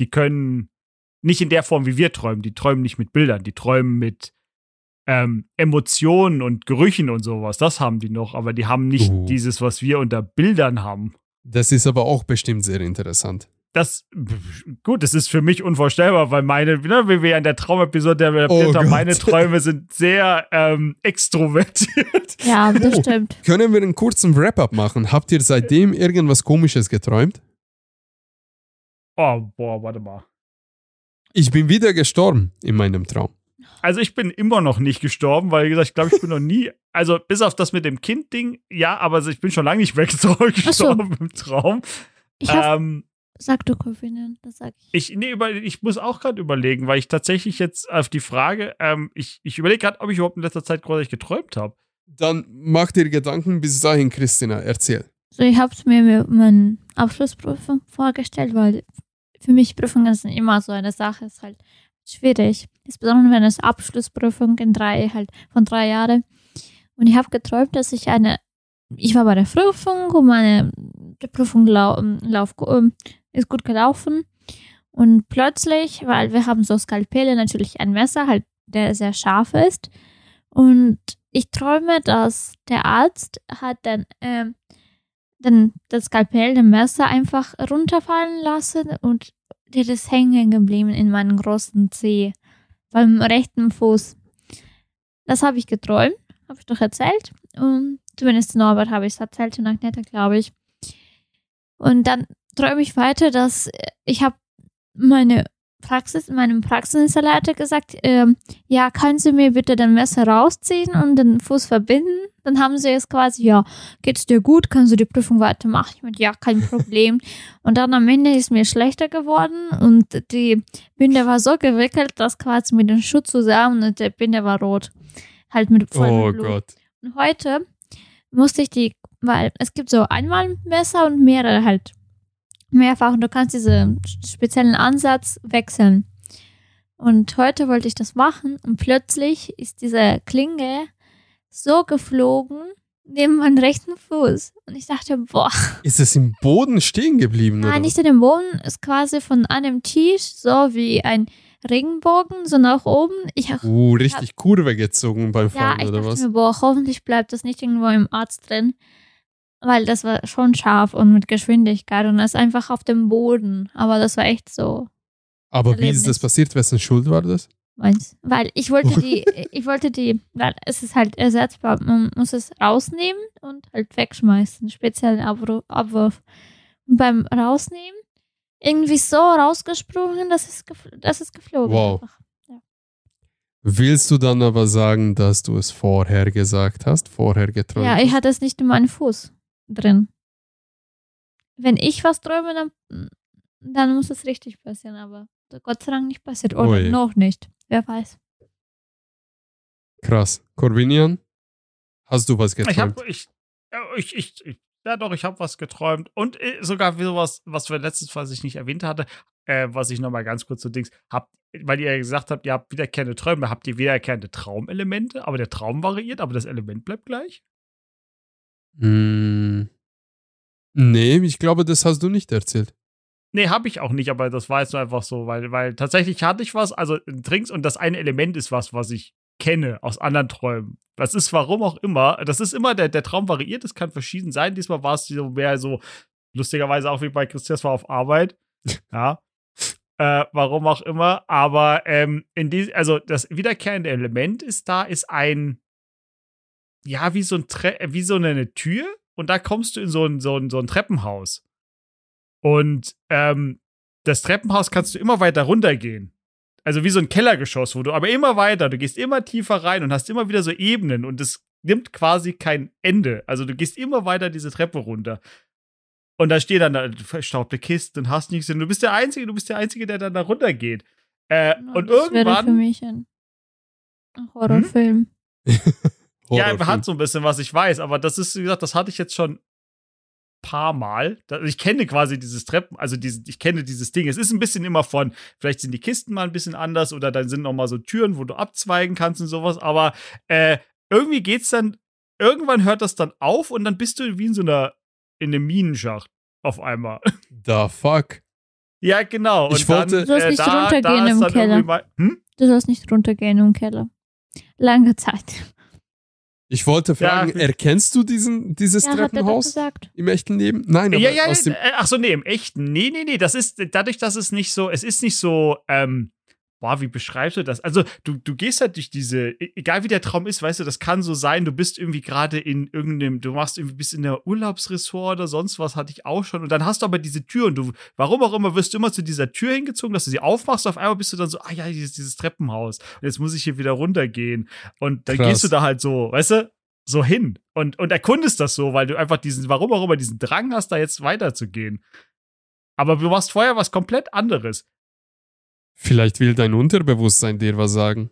Die können nicht in der Form, wie wir träumen. Die träumen nicht mit Bildern, die träumen mit ähm, Emotionen und Gerüchen und sowas. Das haben die noch, aber die haben nicht Uh. dieses, was wir unter Bildern haben. Das ist aber auch bestimmt sehr interessant. Das, gut, das ist für mich unvorstellbar, weil meine, ne, wie wir in der Traumepisode Oh haben, meine. Träume sind sehr ähm, extrovertiert. Ja, das Oh. stimmt. Können wir einen kurzen Wrap-up machen? Habt ihr seitdem irgendwas Komisches geträumt? Oh, boah, warte mal. Ich bin wieder gestorben in meinem Traum. Also ich bin immer noch nicht gestorben, weil wie gesagt, ich glaube, ich bin noch nie, also bis auf das mit dem Kind-Ding, ja, aber ich bin schon lange nicht weg gestorben im Traum. Ich hab, Ähm, sag du Corinne, das sag ich. ich, nee, über, ich muss auch gerade überlegen, weil ich tatsächlich jetzt auf die Frage, ähm, ich, ich überlege gerade, ob ich überhaupt in letzter Zeit großartig geträumt habe. Dann mach dir Gedanken bis dahin, Christina. Erzähl. So, ich habe mir mit meiner Abschlussprüfung vorgestellt, weil für mich Prüfungen sind immer so eine Sache, ist halt schwierig. Insbesondere wenn es Abschlussprüfung in drei, halt von drei Jahren. Und ich habe geträumt, dass ich eine, ich war bei der Prüfung und meine Prüfung lau, lauf, ähm, ist gut gelaufen. Und plötzlich, weil wir haben so Skalpelle, natürlich ein Messer, halt, der sehr scharf ist. Und ich träume, dass der Arzt hat dann ähm, dann das Skalpell, das Messer einfach runterfallen lassen und der ist hängen geblieben in meinem großen Zeh beim rechten Fuß. Das habe ich geträumt, habe ich doch erzählt. Und zumindest Norbert habe ich es erzählt und Agneta, glaube ich. Und dann träume ich weiter, dass ich habe meine Praxis, meinem Praxisinstallator gesagt, ähm, ja, können Sie mir bitte das Messer rausziehen und den Fuß verbinden? Dann haben sie es quasi, ja, geht's dir gut? Kannst du die Prüfung weitermachen? Ich meinte, ja, kein Problem. und dann am Ende ist mir schlechter geworden und die Binde war so gewickelt, dass quasi mit dem Schuh zusammen und der Binde war rot. Halt mit voll Oh Blut. Gott. Und heute musste ich die, weil es gibt so einmal Messer und mehrere halt. Mehrfach und du kannst diesen speziellen Ansatz wechseln. Und heute wollte ich das machen und plötzlich ist diese Klinge so geflogen neben meinen rechten Fuß. Und ich dachte, boah, Ist es im Boden stehen geblieben? nein, oder? nicht in dem Boden, ist quasi von einem Tisch so wie ein Regenbogen, so nach oben. Ich Uh, richtig Kurve gezogen beim Ja, Fallen, ich oder dachte was? mir, boah, hoffentlich bleibt das nicht irgendwo im Arzt drin. Weil das war schon scharf und mit Geschwindigkeit und das einfach auf dem Boden. Aber das war echt so Aber wie ist das Erlebnis. passiert? Wessen Schuld war das? Weil ich wollte die, ich wollte die, weil es ist halt ersetzbar. Man muss es rausnehmen und halt wegschmeißen. Speziellen Abwurf. Und beim Rausnehmen irgendwie so rausgesprungen, dass es, dass es geflogen Wow. einfach. Willst du dann aber sagen, dass du es vorher gesagt hast, vorher geträumt Ja, ich hatte es nicht in meinem Fuß drin. Wenn ich was träume, dann, dann muss es richtig passieren, aber Gott sei Dank nicht passiert. Oder Ui. noch nicht. Wer weiß. Krass. Corvinian, hast du was geträumt? ich, ja, ich, ich, ich, ja doch, ich habe was geträumt und äh, sogar wie sowas, was wir letztes Mal ich nicht erwähnt hatte, äh, was ich nochmal ganz kurz so Dings, habt, weil ihr ja gesagt habt, ihr habt wiederkehrende Träume, habt ihr wiederkehrende Traumelemente, aber der Traum variiert, aber das Element bleibt gleich? Hm. Nee, ich glaube, das hast du nicht erzählt. Nee, habe ich auch nicht, aber das war jetzt nur einfach so, weil, weil tatsächlich hatte ich was, also Drinks und das eine Element ist was, was ich kenne aus anderen Träumen. Das ist warum auch immer. Das ist immer, der, der Traum variiert, es kann verschieden sein. Diesmal war es so mehr so, lustigerweise auch wie bei Christian war auf Arbeit. Ja. Äh, warum auch immer. Aber ähm, in die, also das wiederkehrende Element ist da, ist ein, ja, wie so ein Tre wie so eine Tür und da kommst du in so ein, so ein, so ein Treppenhaus. Und ähm, das Treppenhaus kannst du immer weiter runtergehen. Also wie so ein Kellergeschoss, wo du aber immer weiter, du gehst immer tiefer rein und hast immer wieder so Ebenen und es nimmt quasi kein Ende. Also du gehst immer weiter diese Treppe runter. Und da stehen dann da verstaubte Kisten und hast nichts. Und du bist der Einzige, du bist der Einzige, der dann da runtergeht. Äh, Ja, und das irgendwann. wäre für mich ein Horrorfilm. Ja, Horrorfilm. hat so ein bisschen was, ich weiß, aber das ist, wie gesagt, das hatte ich jetzt schon paar Mal. Da- Ich kenne quasi dieses Treppen, also diese, ich kenne dieses Ding. Es ist ein bisschen immer von, vielleicht sind die Kisten mal ein bisschen anders oder dann sind noch mal so Türen, wo du abzweigen kannst und sowas, aber äh, irgendwie geht's dann, irgendwann hört das dann auf und dann bist du wie in so einer, in einem Minenschacht auf einmal. The fuck? ja, genau. Ich wollte- Du sollst nicht runtergehen ist im dann Keller. Mal, hm? Du sollst nicht runtergehen im Keller. Lange Zeit. Ich wollte fragen, Ja. erkennst du diesen, dieses Ja, er Treppenhaus gesagt. im echten Leben? Nein, aber Ja, ja, aus dem, äh, ach so, nee, im echten. Nee, nee, nee, das ist dadurch, dass es nicht so, es ist nicht so, ähm, boah, wie beschreibst du das? Also, du, du gehst halt durch diese, e- egal wie der Traum ist, weißt du, das kann so sein, du bist irgendwie gerade in irgendeinem, du machst irgendwie bist in der Urlaubsressort oder sonst was, hatte ich auch schon. Und dann hast du aber diese Tür und du, warum auch immer, wirst du immer zu dieser Tür hingezogen, dass du sie aufmachst, auf einmal bist du dann so, ah ja, dieses, dieses Treppenhaus. Und jetzt muss ich hier wieder runtergehen. Und dann Krass. gehst du da halt so, weißt du, so hin und, und erkundest das so, weil du einfach diesen, warum auch immer, diesen Drang hast, da jetzt weiterzugehen. Aber du machst vorher was komplett anderes. Vielleicht will dein Unterbewusstsein dir was sagen.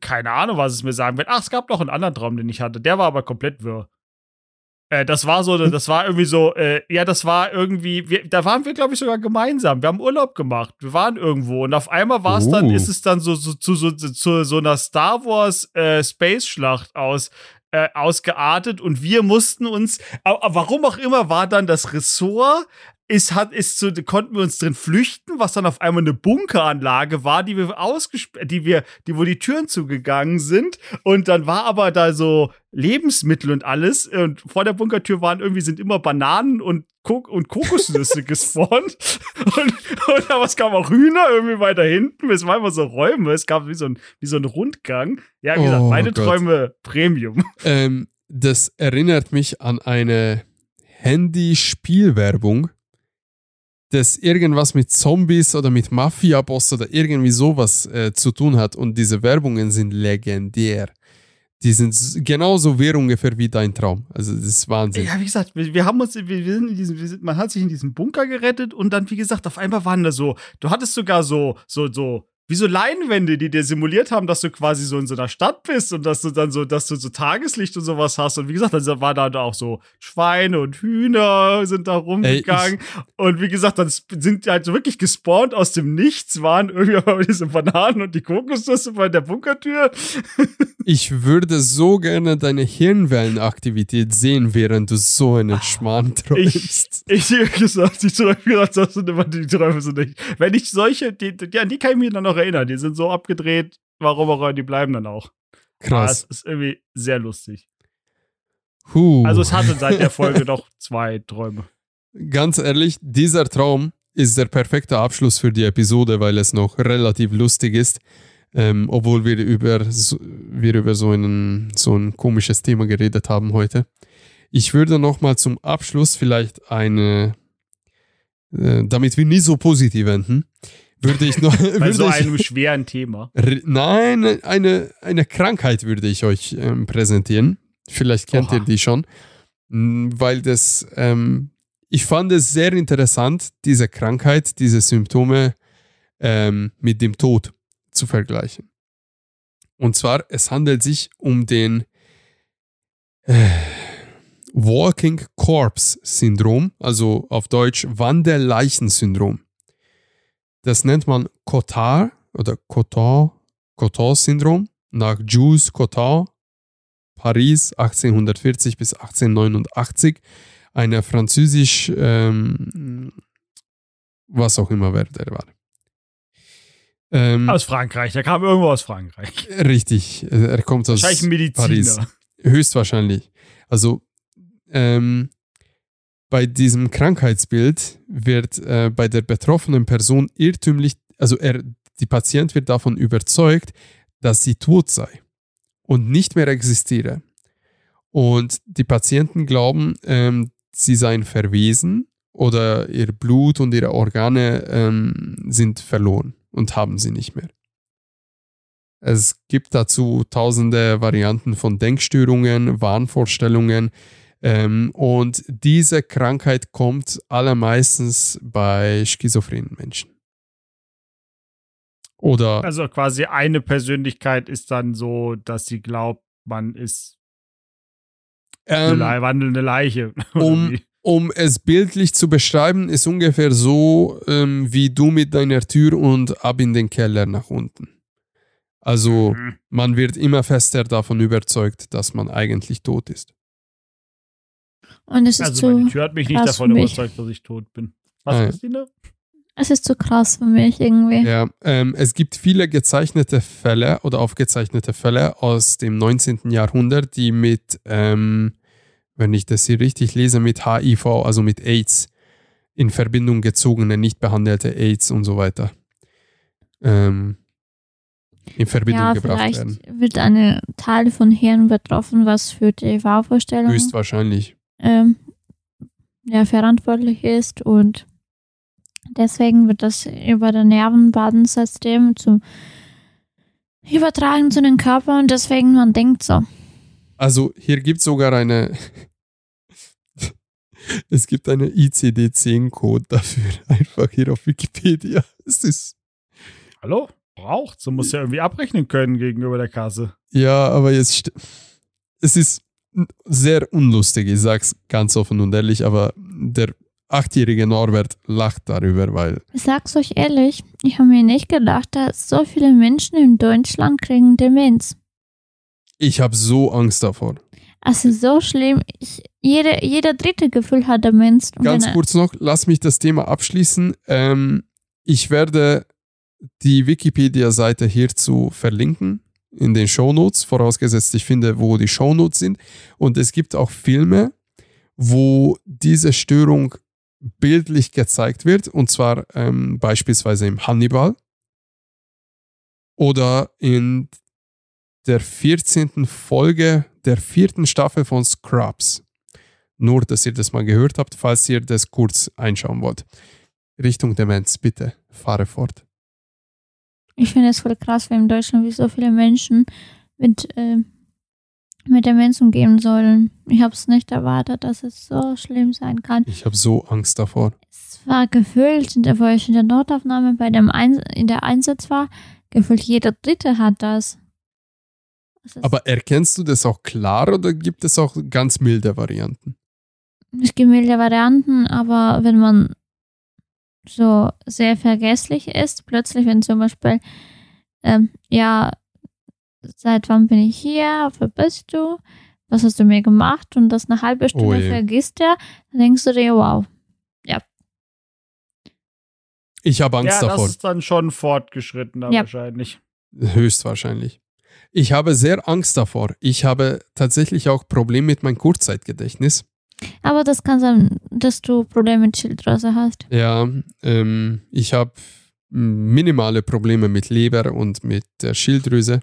Keine Ahnung, was es mir sagen wird. Ach, es gab noch einen anderen Traum, den ich hatte. Der war aber komplett wirr. Äh, das war so, das war irgendwie so, äh, ja, das war irgendwie, wir, da waren wir, glaube ich, sogar gemeinsam. Wir haben Urlaub gemacht. Wir waren irgendwo und auf einmal war es dann, Oh. ist es dann so, so zu so, zu so einer Star Wars äh, Space-Schlacht aus, äh, ausgeartet und wir mussten uns, warum auch immer, war dann das Ressort ist, hat, ist so, konnten wir uns drin flüchten, was dann auf einmal eine Bunkeranlage war, die wir ausgesperrt, die wir, die, wo die Türen zugegangen sind. Und dann war aber da so Lebensmittel und alles. Und vor der Bunkertür waren irgendwie, sind immer Bananen und, Kok und Kokosnüsse gespawnt. Und, und aber es kam auch Hühner irgendwie weiter hinten. Es war immer so Räume. Es gab wie so ein, wie so ein Rundgang. Ja, wie gesagt, Oh meine Gott. Träume Premium. Ähm, das erinnert mich an eine Handyspielwerbung, das irgendwas mit Zombies oder mit Mafia-Boss oder irgendwie sowas äh, zu tun hat. Und diese Werbungen sind legendär. Die sind genauso wehr ungefähr wie dein Traum. Also das ist Wahnsinn. Ja, wie gesagt, wir, wir haben uns, wir, wir sind in diesem, sind, man hat sich in diesem Bunker gerettet und dann, wie gesagt, auf einmal waren da so, du hattest sogar so, so, so, wie so Leinwände, die dir simuliert haben, dass du quasi so in so einer Stadt bist und dass du dann so, dass du so Tageslicht und sowas hast. Und wie gesagt, dann war da auch so Schweine und Hühner sind da rumgegangen. und wie gesagt, dann sind die halt so wirklich gespawnt aus dem Nichts, waren irgendwie diese Bananen und die Kokosnüsse bei der Bunkertür. Ich würde so gerne deine Hirnwellenaktivität sehen, während du so einen Schmarrn träumst. Ich, wie gesagt, die Träume, gesagt, das sind immer die Träume sind nicht. Wenn ich solche, die, die, an die kann ich mich dann noch erinnern. Die sind so abgedreht, warum auch immer, die bleiben dann auch. Aber Krass. ist irgendwie sehr lustig. Huh. Also es hatte seit der Folge noch zwei Träume. Ganz ehrlich, dieser Traum ist der perfekte Abschluss für die Episode, weil es noch relativ lustig ist. Ähm, obwohl wir über, so, wir über so, einen, so ein komisches Thema geredet haben heute. Ich würde nochmal zum Abschluss vielleicht eine, äh, damit wir nie so positiv enden, würde ich noch. Bei würde so ich, einem schweren Thema. Nein, eine, eine Krankheit würde ich euch ähm, präsentieren. Vielleicht kennt Oha. ihr die schon. Mm, Weil das, ähm, ich fand es sehr interessant, diese Krankheit, diese Symptome ähm, mit dem Tod zu vergleichen. Und zwar, es handelt sich um den äh, Walking Corpse Syndrom, also auf Deutsch Wanderleichen-Syndrom. Das nennt man Cotard oder Cotard, Cotard-Syndrom nach Jules Cotard, Paris 1840 bis 1889, einer französisch, ähm, was auch immer wer der war. Ähm, Aus Frankreich, der kam irgendwo aus Frankreich. richtig, äh, er kommt aus Mediziner. Paris. Höchstwahrscheinlich. Also ähm, bei diesem Krankheitsbild wird äh, bei der betroffenen Person irrtümlich, also er, die Patient wird davon überzeugt, dass sie tot sei und nicht mehr existiere. Und die Patienten glauben, ähm, sie seien verwesen oder ihr Blut und ihre Organe ähm, sind verloren und haben sie nicht mehr. Es gibt dazu tausende Varianten von Denkstörungen, Wahnvorstellungen. Ähm, und diese Krankheit kommt allermeistens bei schizophrenen Menschen. Oder Also quasi eine Persönlichkeit ist dann so, dass sie glaubt, man ist eine ähm, Le- wandelnde Leiche. Um, um es bildlich zu beschreiben, ist ungefähr so ähm, wie du mit deiner Tür und ab in den Keller nach unten. Also Mhm. man wird immer fester davon überzeugt, dass man eigentlich tot ist. Und es ist Also meine zu, Tür hat mich nicht krass davon für mich. überzeugt, dass ich tot bin. Was, Ah. Christine? es ist zu krass für mich irgendwie. Ja, ähm, es gibt viele gezeichnete Fälle oder aufgezeichnete Fälle aus dem 19. Jahrhundert, die mit, ähm, wenn ich das hier richtig lese, mit HIV, also mit AIDS, in Verbindung gezogene, nicht behandelte AIDS und so weiter, ähm, in Verbindung Ja, gebracht vielleicht werden. wird eine Teil von Hirn betroffen, was für die Wahlvorstellung Höchstwahrscheinlich. Ähm, ja, verantwortlich ist und deswegen wird das über das Nervenbadensystem zu übertragen zu den Körper und deswegen man denkt so. Also hier gibt es sogar eine, es gibt eine ICD-10-Code dafür, einfach hier auf Wikipedia. Es ist Hallo? Braucht. So muss ja irgendwie abrechnen können gegenüber der Kasse. Ja, aber jetzt. Es ist sehr unlustig, ich sag's ganz offen und ehrlich, aber der achtjährige Norbert lacht darüber, weil. Ich sag's euch ehrlich, ich habe mir nicht gedacht, dass so viele Menschen in Deutschland kriegen Demenz. Ich habe so Angst davor. Es ist so schlimm. Ich, jede, jeder dritte Gefühl hat Demenz. Ganz kurz noch, lass mich das Thema abschließen. Ähm, ich werde die Wikipedia-Seite hierzu verlinken in den Shownotes, vorausgesetzt ich finde, wo die Shownotes sind. Und es gibt auch Filme, wo diese Störung bildlich gezeigt wird, und zwar ähm, beispielsweise im Hannibal oder in der 14. Folge der vierten Staffel von Scrubs. Nur, dass ihr das mal gehört habt, falls ihr das kurz einschauen wollt. Richtung Demenz, bitte, fahre fort. Ich finde es voll krass, wie in Deutschland wie so viele Menschen mit, äh, mit Demenz umgehen sollen. Ich habe es nicht erwartet, dass es so schlimm sein kann. Ich habe so Angst davor. Es war gefühlt, wo ich in der Notaufnahme bei dem Ein in der Einsatz war, gefühlt jeder Dritte hat das. Aber erkennst du das auch klar oder gibt es auch ganz milde Varianten? Es gibt milde Varianten, aber wenn man so sehr vergesslich ist, plötzlich, wenn zum Beispiel, ähm, ja, seit wann bin ich hier, wer bist du, was hast du mir gemacht und das eine halbe Stunde Oh vergisst er, dann denkst du dir, wow. Ich habe Angst ja, davor. das ist dann schon fortgeschrittener Ja. wahrscheinlich. Höchstwahrscheinlich. Ich habe sehr Angst davor. Ich habe tatsächlich auch Probleme mit meinem Kurzzeitgedächtnis. Aber das kann sein, dass du Probleme mit Schilddrüse hast. Ja, ähm, ich habe minimale Probleme mit Leber und mit der Schilddrüse.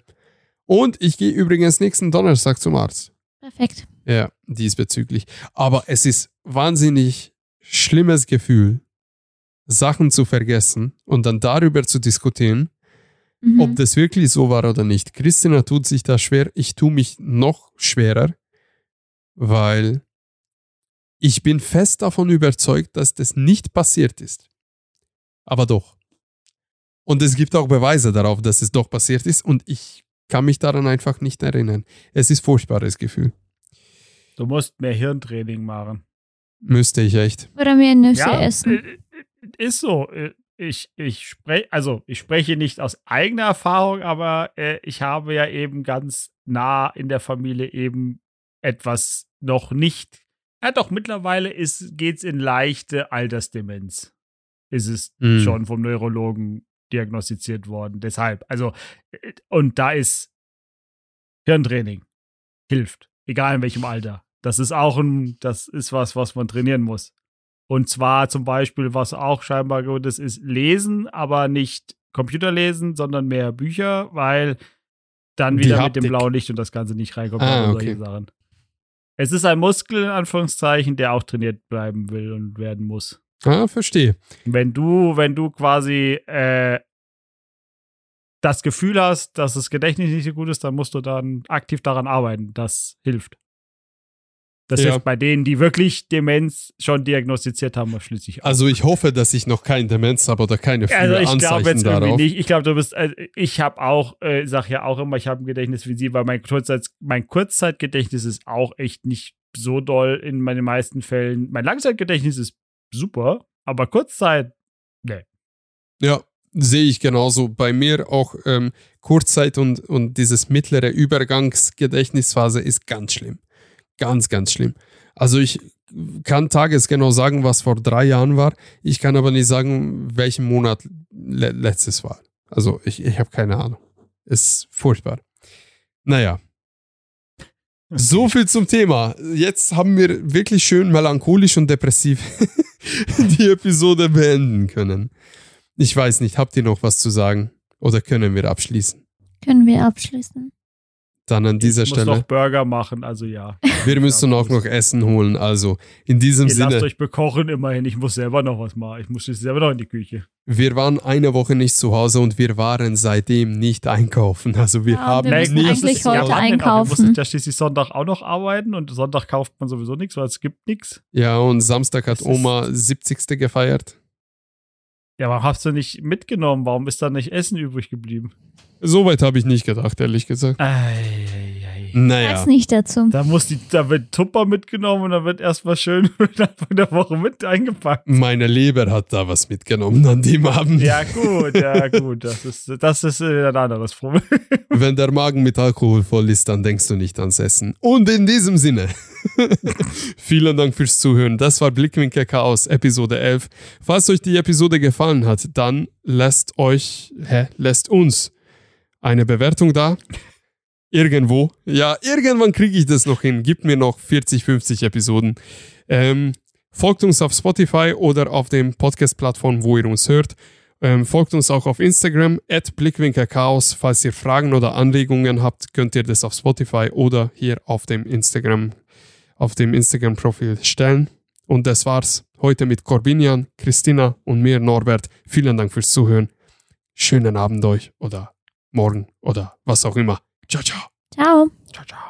Und ich gehe übrigens nächsten Donnerstag zum Arzt. Perfekt. Ja, diesbezüglich. Aber es ist wahnsinnig schlimmes Gefühl, Sachen zu vergessen und dann darüber zu diskutieren, Mhm. ob das wirklich so war oder nicht. Christina tut sich da schwer, ich tue mich noch schwerer, weil ich bin fest davon überzeugt, dass das nicht passiert ist. Aber doch. Und es gibt auch Beweise darauf, dass es doch passiert ist und ich kann mich daran einfach nicht erinnern. Es ist furchtbares Gefühl. Du musst mehr Hirntraining machen. Müsste ich echt. Oder mehr Nüsse essen. äh, äh, ist so. Äh, Ich, ich spreche, also ich spreche nicht aus eigener Erfahrung, aber äh, ich habe ja eben ganz nah in der Familie eben etwas noch nicht. Ja, doch, mittlerweile ist, geht's in leichte Altersdemenz. Ist es Mhm. schon vom Neurologen diagnostiziert worden. Deshalb, also, äh, und da ist Hirntraining hilft, egal in welchem Alter. Das ist auch ein, das ist was, was man trainieren muss. Und zwar zum Beispiel, was auch scheinbar gut ist, ist Lesen, aber nicht Computerlesen, sondern mehr Bücher, weil dann wieder mit dem blauen Licht und das Ganze nicht reinkommt. Ah, okay. solche Sachen. Es ist ein Muskel, in Anführungszeichen, der auch trainiert bleiben will und werden muss. Ah, verstehe. Wenn du, wenn du quasi äh, das Gefühl hast, dass das Gedächtnis nicht so gut ist, dann musst du dann aktiv daran arbeiten. Das hilft. Das ja. hilft bei denen, die wirklich Demenz schon diagnostiziert haben, schließlich auch. Also ich hoffe, dass ich noch keine Demenz habe oder keine frühe also ich Anzeichen jetzt darauf. Nicht. Ich glaube, du bist, also ich habe auch, äh, sag ja auch immer, ich habe ein Gedächtnis wie Sie, weil mein, Kurzzeit, mein Kurzzeitgedächtnis ist auch echt nicht so doll in meinen meisten Fällen. Mein Langzeitgedächtnis ist super, aber Kurzzeit, ne. Ja, sehe ich genauso. Bei mir auch ähm, Kurzzeit und, und dieses mittlere Übergangsgedächtnisphase ist ganz schlimm. Ganz, ganz schlimm. Also ich kann tagesgenau sagen, was vor drei Jahren war. Ich kann aber nicht sagen, welchen Monat le letztes war. Also ich, ich habe keine Ahnung. Ist furchtbar. Naja. So viel zum Thema. Jetzt haben wir wirklich schön melancholisch und depressiv die Episode beenden können. Ich weiß nicht, habt ihr noch was zu sagen? Oder können wir abschließen? Können wir abschließen. Dann an dieser ich muss Stelle. noch Burger machen, also ja. Wir müssen auch noch Essen holen, also in diesem Ihr Sinne. Lasst euch bekochen immerhin, ich muss selber noch was machen. Ich muss selber noch in die Küche. Wir waren eine Woche nicht zu Hause und wir waren seitdem nicht einkaufen. Also wir ja, haben wir nie eigentlich heute ja, einkaufen. Wir mussten ja schließlich Sonntag auch noch arbeiten und Sonntag kauft man sowieso nichts, weil es gibt nichts. Ja, und Samstag hat Oma 70. gefeiert. Ja, warum hast du nicht mitgenommen? Warum ist da nicht Essen übrig geblieben? Soweit habe ich nicht gedacht, ehrlich gesagt. Ei, ei, ei. Naja. Weiß nicht dazu. Da, muss die, da wird Tupper mitgenommen und da wird erstmal schön von der Woche mit eingepackt. Meine Leber hat da was mitgenommen an dem Abend. Ja, gut, ja, gut. Das ist, das ist ein anderes Problem. Wenn der Magen mit Alkohol voll ist, dann denkst du nicht ans Essen. Und in diesem Sinne, vielen Dank fürs Zuhören. Das war Blickwinkel Chaos, Episode 11. Falls euch die Episode gefallen hat, dann lasst euch, hä, lasst uns eine Bewertung da. Irgendwo. Ja, irgendwann kriege ich das noch hin. Gibt mir noch 40, 50 Episoden. Ähm, folgt uns auf Spotify oder auf dem Podcast-Plattform, wo ihr uns hört. Ähm, folgt uns auch auf Instagram, at Blickwinkelchaos. Falls ihr Fragen oder Anregungen habt, könnt ihr das auf Spotify oder hier auf dem Instagram, auf dem Instagram-Profil stellen. Und das war's heute mit Corbinian, Christina und mir, Norbert. Vielen Dank fürs Zuhören. Schönen Abend euch oder morgen oder was auch immer. Ciao, ciao. Ciao. Ciao, ciao.